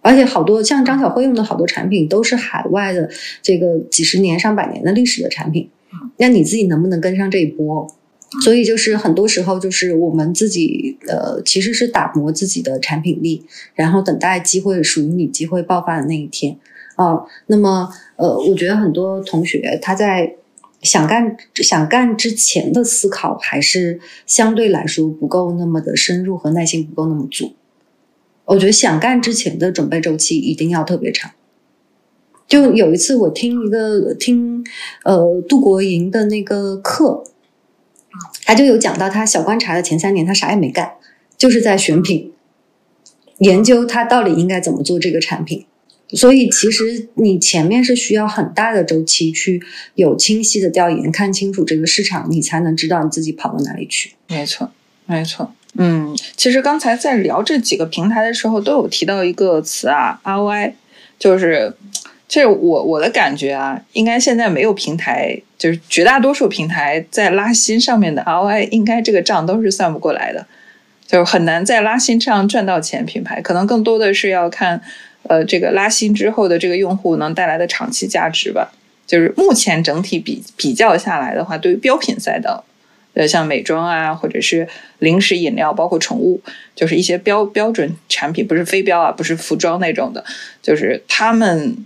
而且好多像张小慧用的好多产品都是海外的这个几十年、上百年的历史的产品。那你自己能不能跟上这一波？所以就是很多时候就是我们自己呃，其实是打磨自己的产品力，然后等待机会属于你机会爆发的那一天。啊，那么呃，我觉得很多同学他在想干想干之前的思考，还是相对来说不够那么的深入和耐心不够那么足。我觉得想干之前的准备周期一定要特别长。就有一次我听一个听呃杜国营的那个课，他就有讲到他小观察的前三年他啥也没干，就是在选品，研究他到底应该怎么做这个产品。所以，其实你前面是需要很大的周期去有清晰的调研，看清楚这个市场，你才能知道你自己跑到哪里去。没错，没错。嗯，其实刚才在聊这几个平台的时候，都有提到一个词啊，ROI，就是，这我我的感觉啊，应该现在没有平台，就是绝大多数平台在拉新上面的 ROI，应该这个账都是算不过来的，就是很难在拉新上赚到钱。品牌可能更多的是要看。呃，这个拉新之后的这个用户能带来的长期价值吧，就是目前整体比比较下来的话，对于标品赛道，呃，像美妆啊，或者是零食饮料，包括宠物，就是一些标标准产品，不是非标啊，不是服装那种的，就是他们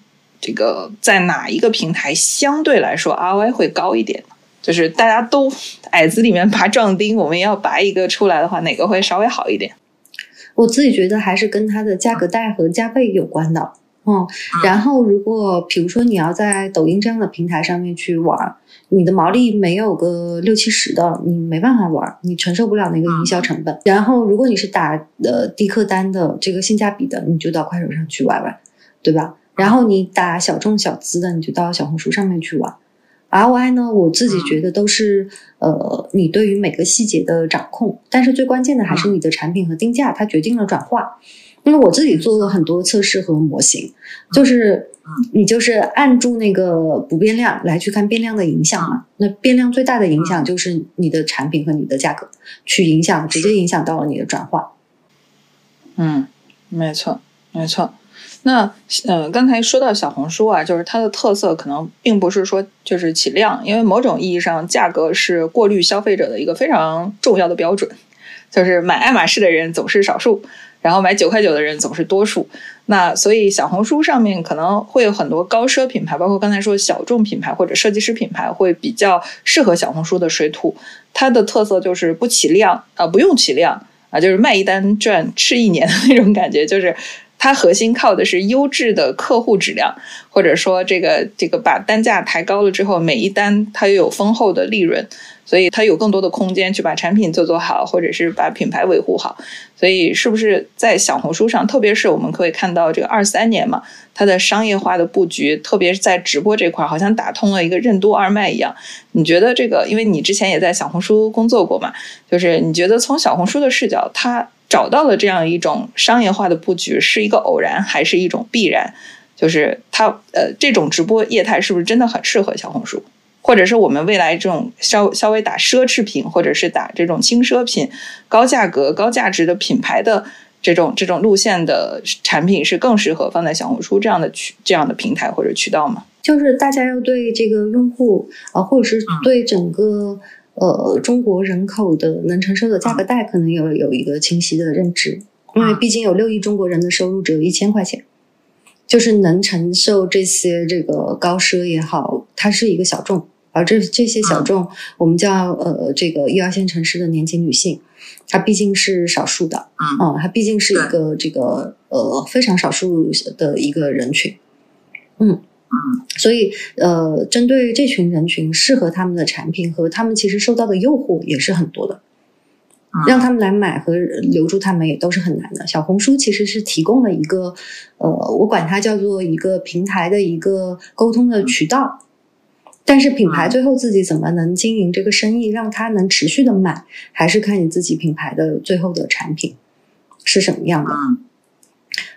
这个在哪一个平台相对来说 ROI 会高一点？就是大家都 矮子里面拔壮丁，我们要拔一个出来的话，哪个会稍微好一点？我自己觉得还是跟它的价格带和加倍有关的，嗯，然后如果比如说你要在抖音这样的平台上面去玩，你的毛利没有个六七十的，你没办法玩，你承受不了那个营销成本。然后如果你是打呃低客单的这个性价比的，你就到快手上去玩玩，对吧？然后你打小众小资的，你就到小红书上面去玩。ROI 呢，我自己觉得都是呃你对于每个细节的掌控，但是最关键的还是你的产品和定价，它决定了转化。因为我自己做了很多测试和模型，就是你就是按住那个不变量来去看变量的影响嘛。那变量最大的影响就是你的产品和你的价格，去影响直接影响到了你的转化。嗯，没错，没错。那呃，刚才说到小红书啊，就是它的特色可能并不是说就是起量，因为某种意义上，价格是过滤消费者的一个非常重要的标准，就是买爱马仕的人总是少数。然后买九块九的人总是多数，那所以小红书上面可能会有很多高奢品牌，包括刚才说小众品牌或者设计师品牌，会比较适合小红书的水土。它的特色就是不起量啊，不用起量啊，就是卖一单赚吃一年的那种感觉。就是它核心靠的是优质的客户质量，或者说这个这个把单价抬高了之后，每一单它又有丰厚的利润。所以它有更多的空间去把产品做做好，或者是把品牌维护好。所以是不是在小红书上，特别是我们可以看到这个二三年嘛，它的商业化的布局，特别是在直播这块，好像打通了一个任督二脉一样。你觉得这个，因为你之前也在小红书工作过嘛，就是你觉得从小红书的视角，它找到了这样一种商业化的布局，是一个偶然还是一种必然？就是它呃，这种直播业态是不是真的很适合小红书？或者是我们未来这种稍稍微打奢侈品，或者是打这种轻奢品、高价格、高价值的品牌的这种这种路线的产品，是更适合放在小红书这样的渠这样的平台或者渠道吗？就是大家要对这个用户啊，或者是对整个呃中国人口的能承受的价格带，可能有有一个清晰的认知，因为毕竟有六亿中国人的收入只有一千块钱，就是能承受这些这个高奢也好，它是一个小众。而这这些小众，我们叫呃这个一二线城市的年轻女性，她毕竟是少数的，嗯，她毕竟是一个这个呃非常少数的一个人群，嗯嗯，所以呃针对这群人群，适合他们的产品和他们其实受到的诱惑也是很多的，让他们来买和留住他们也都是很难的。小红书其实是提供了一个呃我管它叫做一个平台的一个沟通的渠道。但是品牌最后自己怎么能经营这个生意，让它能持续的买，还是看你自己品牌的最后的产品是什么样的。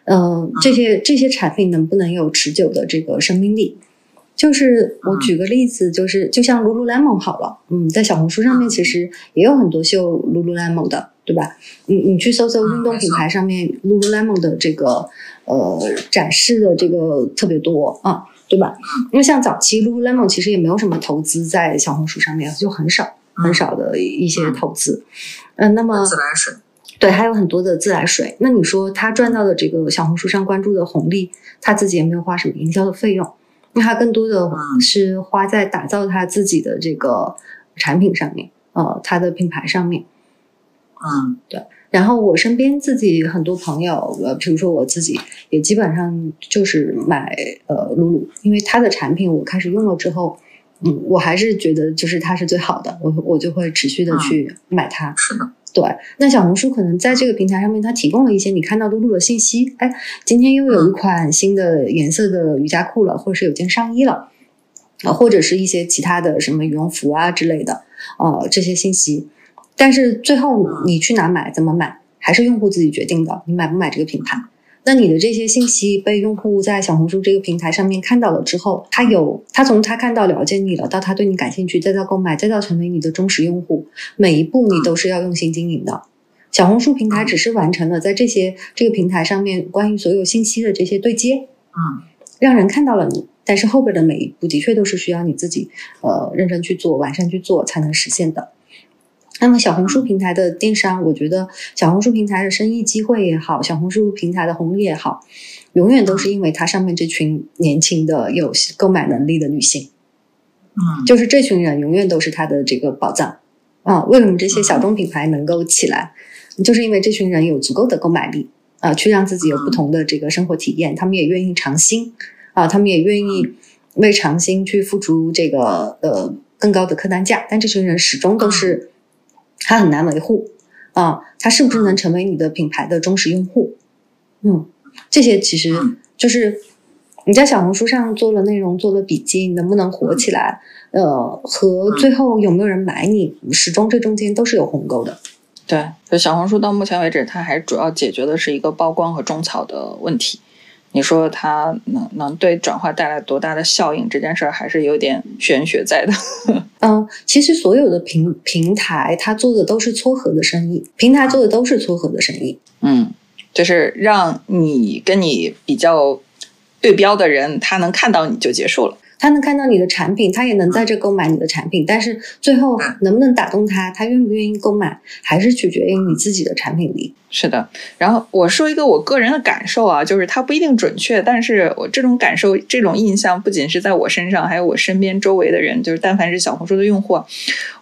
嗯，这些这些产品能不能有持久的这个生命力？就是我举个例子，就是就像 Lululemon 好了，嗯，在小红书上面其实也有很多秀 Lululemon 的，对吧？你你去搜搜运动品牌上面 Lululemon 的这个呃展示的这个特别多啊。对吧？因为像早期 Lululemon 其实也没有什么投资在小红书上面，就很少很少的一些投资。嗯，那么自来水，对，还有很多的自来水。那你说他赚到的这个小红书上关注的红利，他自己也没有花什么营销的费用，那他更多的是花在打造他自己的这个产品上面，呃，他的品牌上面。嗯，对。然后我身边自己很多朋友，呃，比如说我自己也基本上就是买呃露露，因为它的产品我开始用了之后，嗯，我还是觉得就是它是最好的，我我就会持续的去买它。是的，对。那小红书可能在这个平台上面，它提供了一些你看到露露的信息，哎，今天又有一款新的颜色的瑜伽裤了，或者是有件上衣了，啊，或者是一些其他的什么羽绒服啊之类的，呃，这些信息。但是最后你去哪买怎么买，还是用户自己决定的。你买不买这个品牌？那你的这些信息被用户在小红书这个平台上面看到了之后，他有他从他看到了解你了，到他对你感兴趣，再到购买，再到成为你的忠实用户，每一步你都是要用心经营的。小红书平台只是完成了在这些这个平台上面关于所有信息的这些对接，嗯，让人看到了你。但是后边的每一步的确都是需要你自己呃认真去做、完善去做才能实现的。那么小红书平台的电商，我觉得小红书平台的生意机会也好，小红书平台的红利也好，永远都是因为它上面这群年轻的有购买能力的女性，嗯，就是这群人永远都是它的这个宝藏啊。为什么这些小众品牌能够起来？就是因为这群人有足够的购买力啊，去让自己有不同的这个生活体验。他们也愿意尝新啊，他们也愿意为尝新去付出这个呃更高的客单价。但这群人始终都是他很难维护啊，它是不是能成为你的品牌的忠实用户？嗯，这些其实就是你在小红书上做了内容，做了笔记，能不能火起来？呃，和最后有没有人买你，始终这中间都是有鸿沟的。对，就小红书到目前为止，它还主要解决的是一个曝光和种草的问题。你说它能能对转化带来多大的效应，这件事儿还是有点玄学在的。嗯，其实所有的平平台，它做的都是撮合的生意，平台做的都是撮合的生意。嗯，就是让你跟你比较对标的人，他能看到你就结束了。他能看到你的产品，他也能在这购买你的产品，但是最后能不能打动他，他愿不愿意购买，还是取决于你自己的产品力。是的，然后我说一个我个人的感受啊，就是它不一定准确，但是我这种感受、这种印象，不仅是在我身上，还有我身边周围的人，就是但凡是小红书的用户，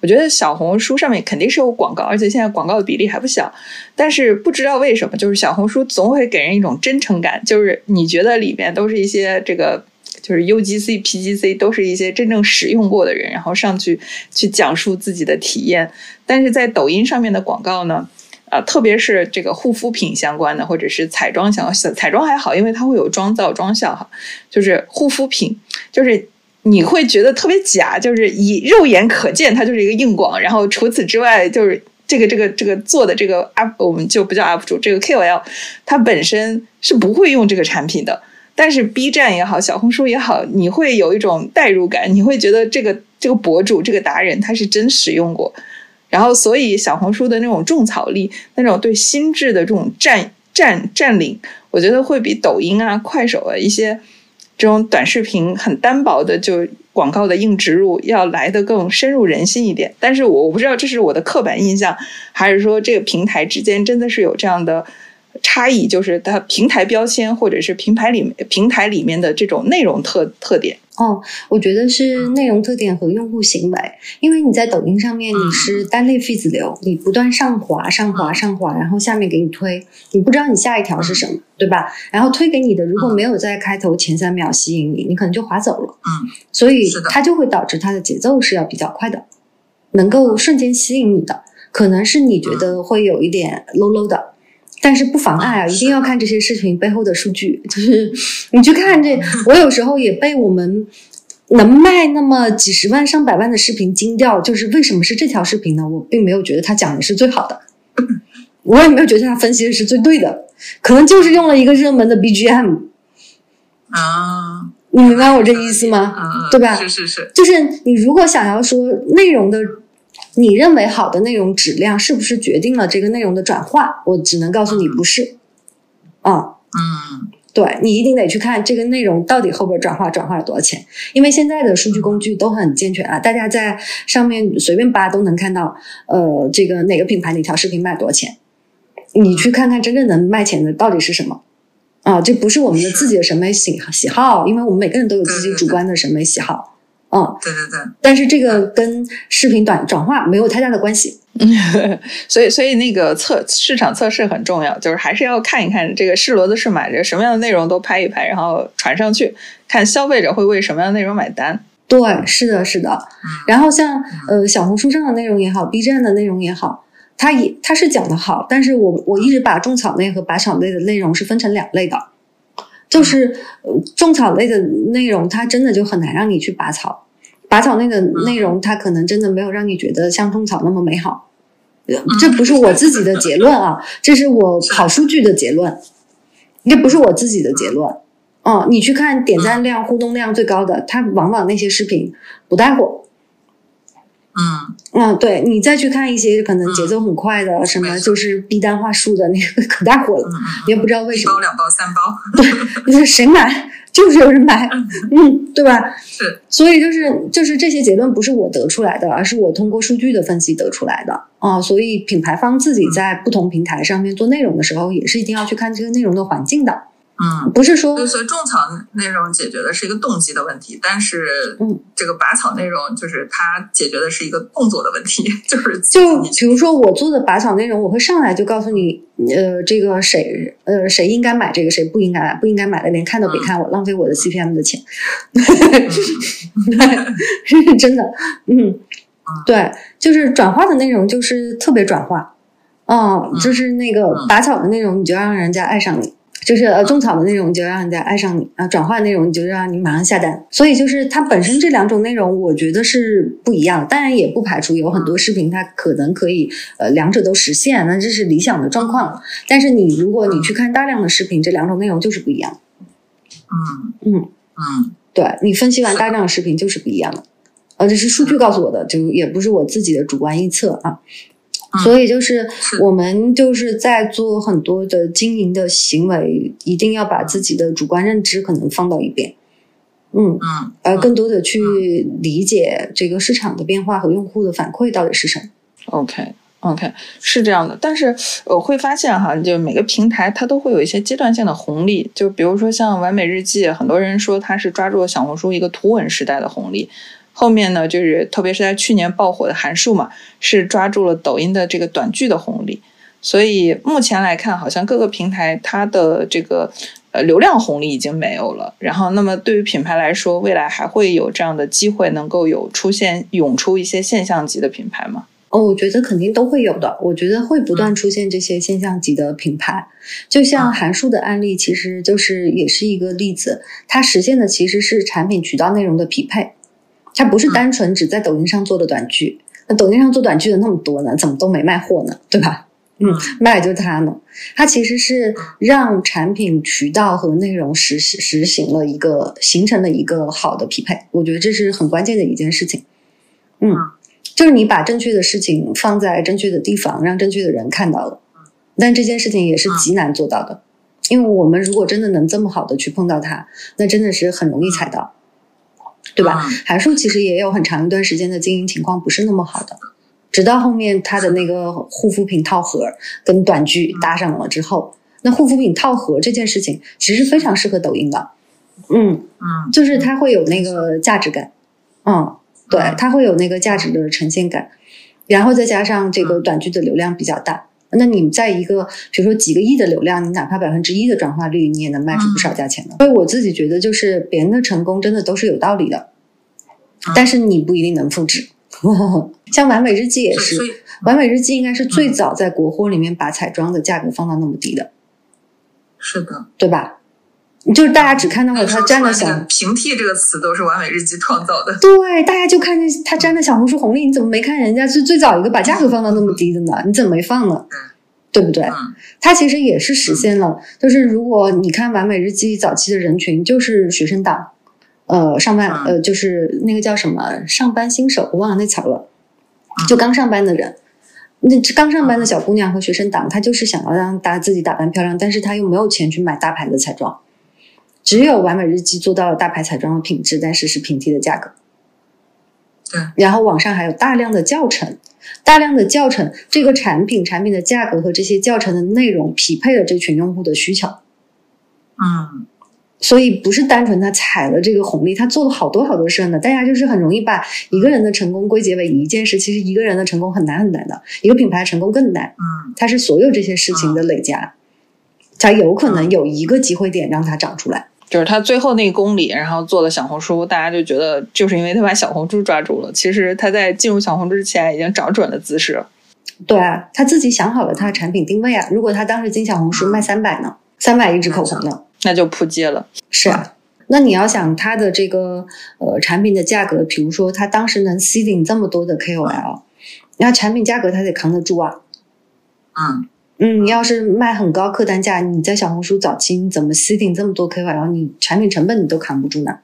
我觉得小红书上面肯定是有广告，而且现在广告的比例还不小，但是不知道为什么，就是小红书总会给人一种真诚感，就是你觉得里面都是一些这个。就是 UGC、PGC 都是一些真正使用过的人，然后上去去讲述自己的体验。但是在抖音上面的广告呢，啊，特别是这个护肤品相关的，或者是彩妆相关，彩妆还好，因为它会有妆造妆效哈。就是护肤品，就是你会觉得特别假，就是以肉眼可见它就是一个硬广，然后除此之外，就是这个这个这个做的这个 UP，我们就不叫 UP 主，这个 KOL，它本身是不会用这个产品的。但是 B 站也好，小红书也好，你会有一种代入感，你会觉得这个这个博主、这个达人他是真使用过，然后所以小红书的那种种草力、那种对心智的这种占占占领，我觉得会比抖音啊、快手啊一些这种短视频很单薄的就广告的硬植入要来的更深入人心一点。但是我我不知道这是我的刻板印象，还是说这个平台之间真的是有这样的。差异就是它平台标签，或者是平台里平台里面的这种内容特特点。哦，我觉得是内容特点和用户行为。因为你在抖音上面，你是单类 feed 流，你不断上滑、上滑、上滑，然后下面给你推，你不知道你下一条是什么，对吧？然后推给你的如果没有在开头前三秒吸引你，你可能就划走了。嗯，所以它就会导致它的节奏是要比较快的，能够瞬间吸引你的，可能是你觉得会有一点 low low 的。但是不妨碍啊，一定要看这些视频背后的数据。就是你去看这，我有时候也被我们能卖那么几十万、上百万的视频惊掉。就是为什么是这条视频呢？我并没有觉得他讲的是最好的，我也没有觉得他分析的是最对的，可能就是用了一个热门的 BGM 啊。你明白我这意思吗？啊对吧？是是是，就是你如果想要说内容的。你认为好的内容质量是不是决定了这个内容的转化？我只能告诉你不是。啊，嗯，对你一定得去看这个内容到底后边转化转化了多少钱，因为现在的数据工具都很健全啊，大家在上面随便扒都能看到，呃，这个哪个品牌哪条视频卖多少钱，你去看看真正能卖钱的到底是什么啊？这不是我们的自己的审美喜喜好，因为我们每个人都有自己主观的审美喜好。嗯，对对对，但是这个跟视频短转化没有太大的关系，所以所以那个测市场测试很重要，就是还是要看一看这个是骡子是马，这什么样的内容都拍一拍，然后传上去，看消费者会为什么样的内容买单。对，是的，是的。然后像呃小红书上的内容也好，B 站的内容也好，它也它是讲的好，但是我我一直把种草类和拔草类的内容是分成两类的。就是种草类的内容，它真的就很难让你去拔草。拔草类的内容，它可能真的没有让你觉得像种草那么美好。这不是我自己的结论啊，这是我跑数据的结论。这不是我自己的结论。哦，你去看点赞量、互动量最高的，它往往那些视频不带火。嗯嗯，对你再去看一些可能节奏很快的，什么就是逼单话术的那个可带火了，你也不知道为什么。一包两包三包，对，谁买就是有人买，嗯，对吧？是，所以就是就是这些结论不是我得出来的，而是我通过数据的分析得出来的啊。所以品牌方自己在不同平台上面做内容的时候，也是一定要去看这个内容的环境的。嗯，不是说，所以种草内容解决的是一个动机的问题，但是，嗯，这个拔草内容就是它解决的是一个动作的问题，就是就比如说我做的拔草内容，我会上来就告诉你，呃，这个谁，呃，谁应该买这个，谁不应该买，不应该买的连看都别看，我浪费我的 CPM 的钱，是 真的，嗯，对，就是转化的内容就是特别转化，嗯，就是那个拔草的内容，你就让人家爱上你。就是呃种草的内容，就让人家爱上你啊；转化内容，你就让你马上下单。所以就是它本身这两种内容，我觉得是不一样。当然也不排除有很多视频它可能可以呃两者都实现，那这是理想的状况。但是你如果你去看大量的视频，这两种内容就是不一样。嗯嗯嗯，对你分析完大量的视频就是不一样的，呃，这是数据告诉我的，就也不是我自己的主观臆测啊。所以就是我们就是在做很多的经营的行为，一定要把自己的主观认知可能放到一边，嗯嗯，而更多的去理解这个市场的变化和用户的反馈到底是什么。OK OK，是这样的。但是我会发现哈，就每个平台它都会有一些阶段性的红利，就比如说像完美日记，很多人说它是抓住了小红书一个图文时代的红利。后面呢，就是特别是在去年爆火的函数嘛，是抓住了抖音的这个短剧的红利，所以目前来看，好像各个平台它的这个呃流量红利已经没有了。然后，那么对于品牌来说，未来还会有这样的机会，能够有出现涌出一些现象级的品牌吗？哦，我觉得肯定都会有的。我觉得会不断出现这些现象级的品牌，就像函数的案例，其实就是也是一个例子。它实现的其实是产品渠道内容的匹配。它不是单纯只在抖音上做的短剧，那抖音上做短剧的那么多呢，怎么都没卖货呢？对吧？嗯，卖的就是它呢。它其实是让产品渠道和内容实实行了一个形成了一个好的匹配，我觉得这是很关键的一件事情。嗯，就是你把正确的事情放在正确的地方，让正确的人看到了。但这件事情也是极难做到的，因为我们如果真的能这么好的去碰到它，那真的是很容易踩到。对吧？韩束其实也有很长一段时间的经营情况不是那么好的，直到后面它的那个护肤品套盒跟短剧搭上了之后，那护肤品套盒这件事情其实非常适合抖音的，嗯嗯，就是它会有那个价值感，嗯，对，它会有那个价值的呈现感，然后再加上这个短剧的流量比较大。那你在一个比如说几个亿的流量，你哪怕百分之一的转化率，你也能卖出不少价钱的。所以我自己觉得，就是别人的成功真的都是有道理的，但是你不一定能复制。像完美日记也是，完美日记应该是最早在国货里面把彩妆的价格放到那么低的，是的，对吧？就是大家只看到了它沾了小平替这个词都是完美日记创造的，对，大家就看见他沾了小红书红利，你怎么没看人家是最早一个把价格放到那么低的呢？你怎么没放呢？对不对？他其实也是实现了，就是如果你看完美日记早期的人群就是学生党，呃，上班呃就是那个叫什么上班新手，我忘了那词了，就刚上班的人，那刚上班的小姑娘和学生党，她就是想要让大家自己打扮漂亮，但是她又没有钱去买大牌的彩妆。只有完美日记做到了大牌彩妆的品质，但是是平替的价格。对，然后网上还有大量的教程，大量的教程，这个产品产品的价格和这些教程的内容匹配了这群用户的需求。嗯，所以不是单纯他踩了这个红利，他做了好多好多事呢。大家就是很容易把一个人的成功归结为一件事，其实一个人的成功很难很难的，一个品牌成功更难。嗯，它是所有这些事情的累加，才有可能有一个机会点让它长出来。就是他最后那一公里，然后做了小红书，大家就觉得就是因为他把小红书抓住了。其实他在进入小红书之前已经找准了姿势。对啊，他自己想好了他的产品定位啊。如果他当时进小红书卖三百呢，三百一支口红呢，那就扑街了。是啊，那你要想他的这个呃产品的价格，比如说他当时能吸引这么多的 KOL，那产品价格他得扛得住啊。嗯。嗯，你要是卖很高客单价，你在小红书早期你怎么吸引这么多 KOL，然后你产品成本你都扛不住呢？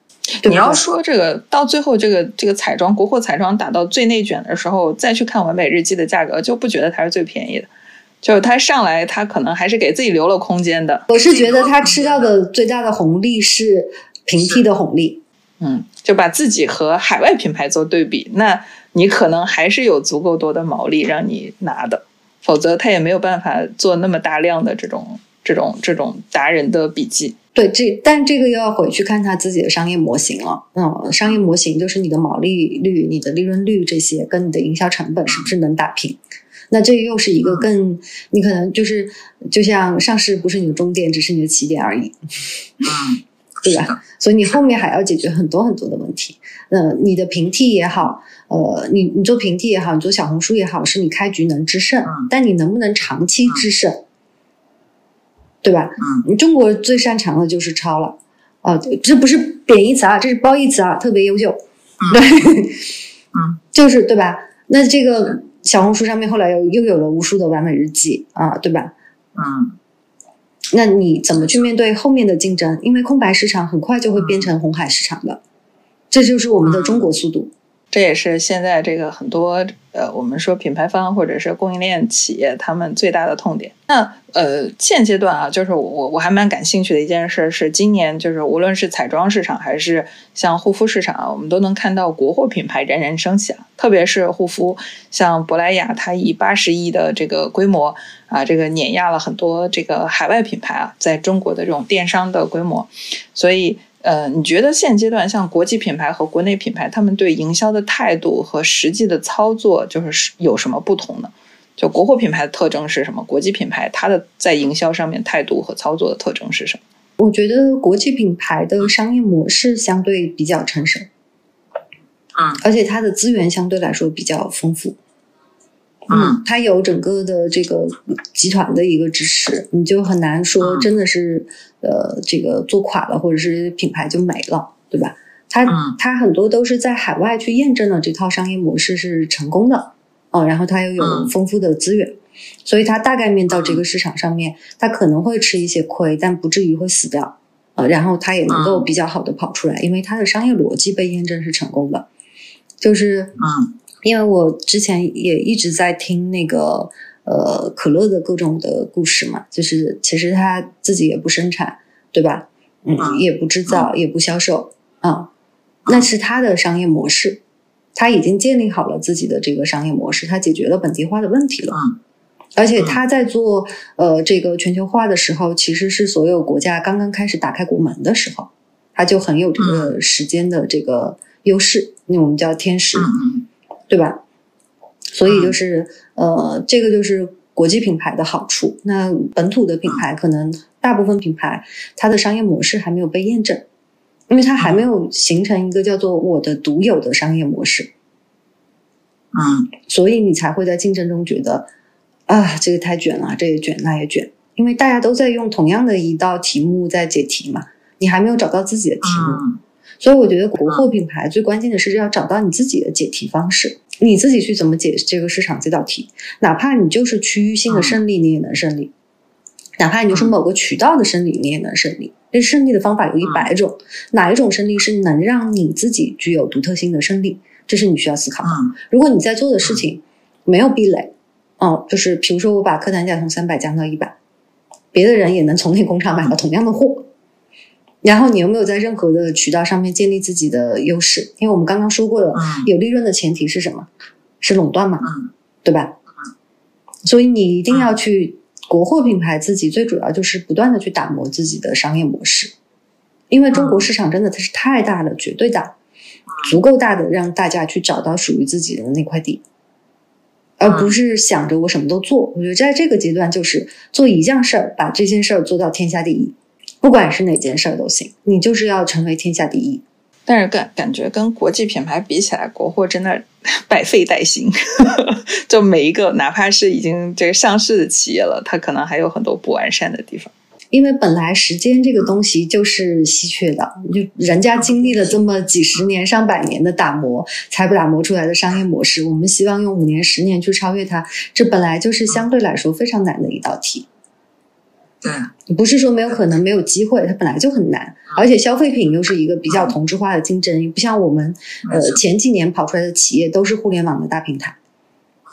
你要说这个到最后这个这个彩妆国货彩妆打到最内卷的时候，再去看完美日记的价格，就不觉得它是最便宜的，就是它上来它可能还是给自己留了空间的。我是觉得它吃到的最大的红利是平替的红利，嗯，就把自己和海外品牌做对比，那你可能还是有足够多的毛利让你拿的。否则他也没有办法做那么大量的这种这种这种达人的笔记。对，这但这个又要回去看他自己的商业模型了。嗯，商业模型就是你的毛利率、你的利润率这些，跟你的营销成本是不是能打平？那这又是一个更，你可能就是就像上市不是你的终点，只是你的起点而已。嗯，对吧？所以你后面还要解决很多很多的问题。呃，你的平替也好，呃，你你做平替也好，你做小红书也好，是你开局能制胜，但你能不能长期制胜？对吧？嗯，中国最擅长的就是抄了，哦，这不是贬义词啊，这是褒义词啊，特别优秀。对，嗯，就是对吧？那这个小红书上面后来又又有了无数的完美日记啊，对吧？嗯，那你怎么去面对后面的竞争？因为空白市场很快就会变成红海市场的，这就是我们的中国速度。这也是现在这个很多呃，我们说品牌方或者是供应链企业他们最大的痛点。那呃，现阶段啊，就是我我还蛮感兴趣的一件事是，今年就是无论是彩妆市场还是像护肤市场啊，我们都能看到国货品牌冉冉升起啊。特别是护肤，像珀莱雅，它以八十亿的这个规模啊，这个碾压了很多这个海外品牌啊，在中国的这种电商的规模，所以。呃，你觉得现阶段像国际品牌和国内品牌，他们对营销的态度和实际的操作，就是有什么不同呢？就国货品牌的特征是什么？国际品牌它的在营销上面态度和操作的特征是什么？我觉得国际品牌的商业模式相对比较成熟，嗯，而且它的资源相对来说比较丰富。嗯，它有整个的这个集团的一个支持，你就很难说真的是呃这个做垮了，或者是品牌就没了，对吧？它它很多都是在海外去验证了这套商业模式是成功的，哦，然后它又有丰富的资源，所以它大概面到这个市场上面，它可能会吃一些亏，但不至于会死掉，呃，然后它也能够比较好的跑出来，因为它的商业逻辑被验证是成功的，就是嗯。因为我之前也一直在听那个呃可乐的各种的故事嘛，就是其实他自己也不生产，对吧？嗯，也不制造，也不销售啊，那是他的商业模式，他已经建立好了自己的这个商业模式，他解决了本地化的问题了。而且他在做呃这个全球化的时候，其实是所有国家刚刚开始打开国门的时候，他就很有这个时间的这个优势，那我们叫天时。对吧？所以就是呃，这个就是国际品牌的好处。那本土的品牌可能大部分品牌它的商业模式还没有被验证，因为它还没有形成一个叫做我的独有的商业模式。嗯，所以你才会在竞争中觉得啊，这个太卷了，这也卷，那也卷，因为大家都在用同样的一道题目在解题嘛，你还没有找到自己的题目。所以我觉得国货品牌最关键的是要找到你自己的解题方式，你自己去怎么解这个市场这道题，哪怕你就是区域性的胜利，你也能胜利；哪怕你就是某个渠道的胜利，你也能胜利。这胜利的方法有一百种，哪一种胜利是能让你自己具有独特性的胜利？这是你需要思考的。如果你在做的事情没有壁垒，哦，就是比如说我把客单价从三百降到一百，别的人也能从那工厂买到同样的货。然后你有没有在任何的渠道上面建立自己的优势？因为我们刚刚说过了，有利润的前提是什么？是垄断嘛，对吧？所以你一定要去国货品牌自己最主要就是不断的去打磨自己的商业模式，因为中国市场真的它是太大了，绝对大，足够大的让大家去找到属于自己的那块地，而不是想着我什么都做。我觉得在这个阶段就是做一件事儿，把这件事儿做到天下第一。不管是哪件事儿都行，你就是要成为天下第一。但是感感觉跟国际品牌比起来，国货真的百废待兴。就每一个，哪怕是已经这个上市的企业了，它可能还有很多不完善的地方。因为本来时间这个东西就是稀缺的，就人家经历了这么几十年、上百年的打磨，才不打磨出来的商业模式，我们希望用五年、十年去超越它，这本来就是相对来说非常难的一道题。对，不是说没有可能没有机会，它本来就很难，而且消费品又是一个比较同质化的竞争，不像我们呃前几年跑出来的企业都是互联网的大平台，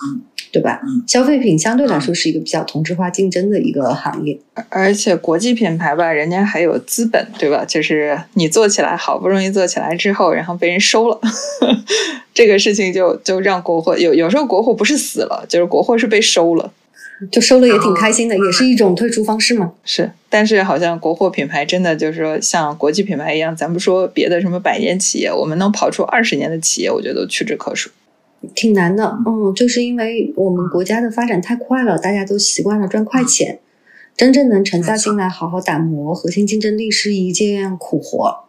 嗯，对吧？嗯，消费品相对来说是一个比较同质化竞争的一个行业，而且国际品牌吧，人家还有资本，对吧？就是你做起来好不容易做起来之后，然后被人收了，这个事情就就让国货有有时候国货不是死了，就是国货是被收了。就收了也挺开心的，也是一种退出方式嘛。是，但是好像国货品牌真的就是说像国际品牌一样，咱不说别的什么百年企业，我们能跑出二十年的企业，我觉得都屈指可数。挺难的，嗯，就是因为我们国家的发展太快了，大家都习惯了赚快钱，真正能沉下心来好好打磨核心竞争力是一件苦活，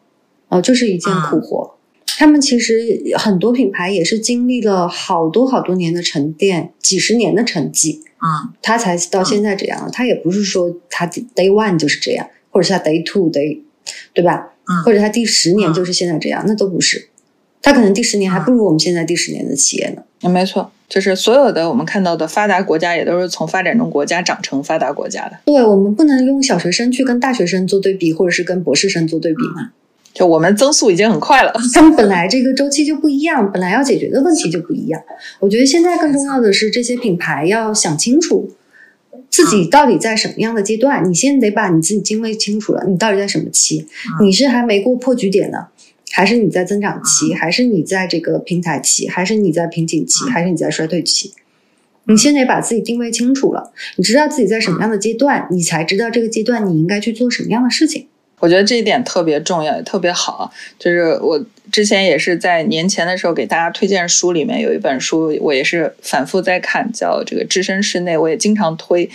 哦，就是一件苦活。他们其实很多品牌也是经历了好多好多年的沉淀，几十年的沉寂，嗯，他才到现在这样。他也不是说他 day one 就是这样，或者是他 day two day，对吧？嗯，或者他第十年就是现在这样，那都不是。他可能第十年还不如我们现在第十年的企业呢。嗯，没错，就是所有的我们看到的发达国家，也都是从发展中国家长成发达国家的。对，我们不能用小学生去跟大学生做对比，或者是跟博士生做对比嘛？就我们增速已经很快了，他们本来这个周期就不一样，本来要解决的问题就不一样。我觉得现在更重要的是，这些品牌要想清楚自己到底在什么样的阶段。你先得把你自己定位清楚了，你到底在什么期？你是还没过破局点呢？还是你在增长期，还是你在这个平台期，还是你在瓶颈期，还是你在衰退期？你先得把自己定位清楚了，你知道自己在什么样的阶段，你才知道这个阶段你应该去做什么样的事情。我觉得这一点特别重要，也特别好。就是我之前也是在年前的时候给大家推荐书，里面有一本书，我也是反复在看，叫《这个置身事内》，我也经常推。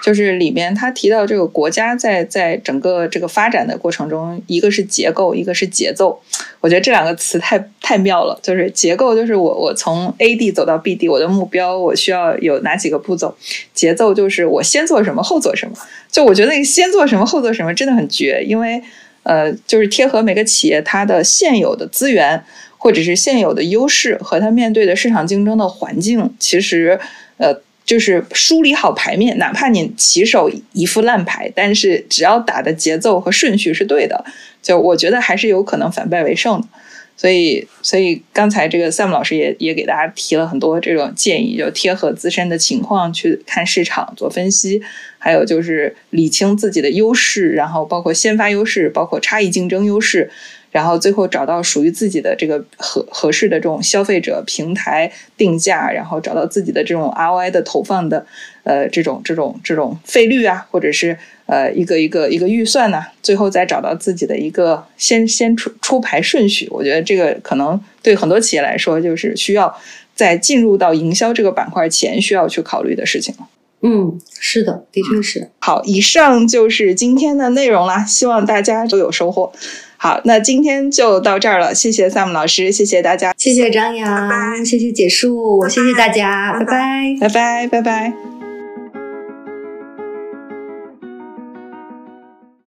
就是里面他提到这个国家在在整个这个发展的过程中，一个是结构，一个是节奏。我觉得这两个词太太妙了。就是结构，就是我我从 A 地走到 B 地，我的目标我需要有哪几个步骤？节奏就是我先做什么，后做什么。就我觉得那个先做什么，后做什么真的很绝，因为呃，就是贴合每个企业它的现有的资源或者是现有的优势和它面对的市场竞争的环境，其实呃。就是梳理好牌面，哪怕你起手一副烂牌，但是只要打的节奏和顺序是对的，就我觉得还是有可能反败为胜的。所以，所以刚才这个 Sam 老师也也给大家提了很多这种建议，就贴合自身的情况去看市场做分析，还有就是理清自己的优势，然后包括先发优势，包括差异竞争优势。然后最后找到属于自己的这个合合适的这种消费者平台定价，然后找到自己的这种 ROI 的投放的呃这种这种这种费率啊，或者是呃一个一个一个预算呢，最后再找到自己的一个先先出出牌顺序。我觉得这个可能对很多企业来说，就是需要在进入到营销这个板块前需要去考虑的事情了。嗯，是的，的确是。好，以上就是今天的内容啦，希望大家都有收获。好，那今天就到这儿了，谢谢 Sam 老师，谢谢大家，谢谢张扬，谢谢结束，谢谢大家，拜拜，拜拜，拜拜。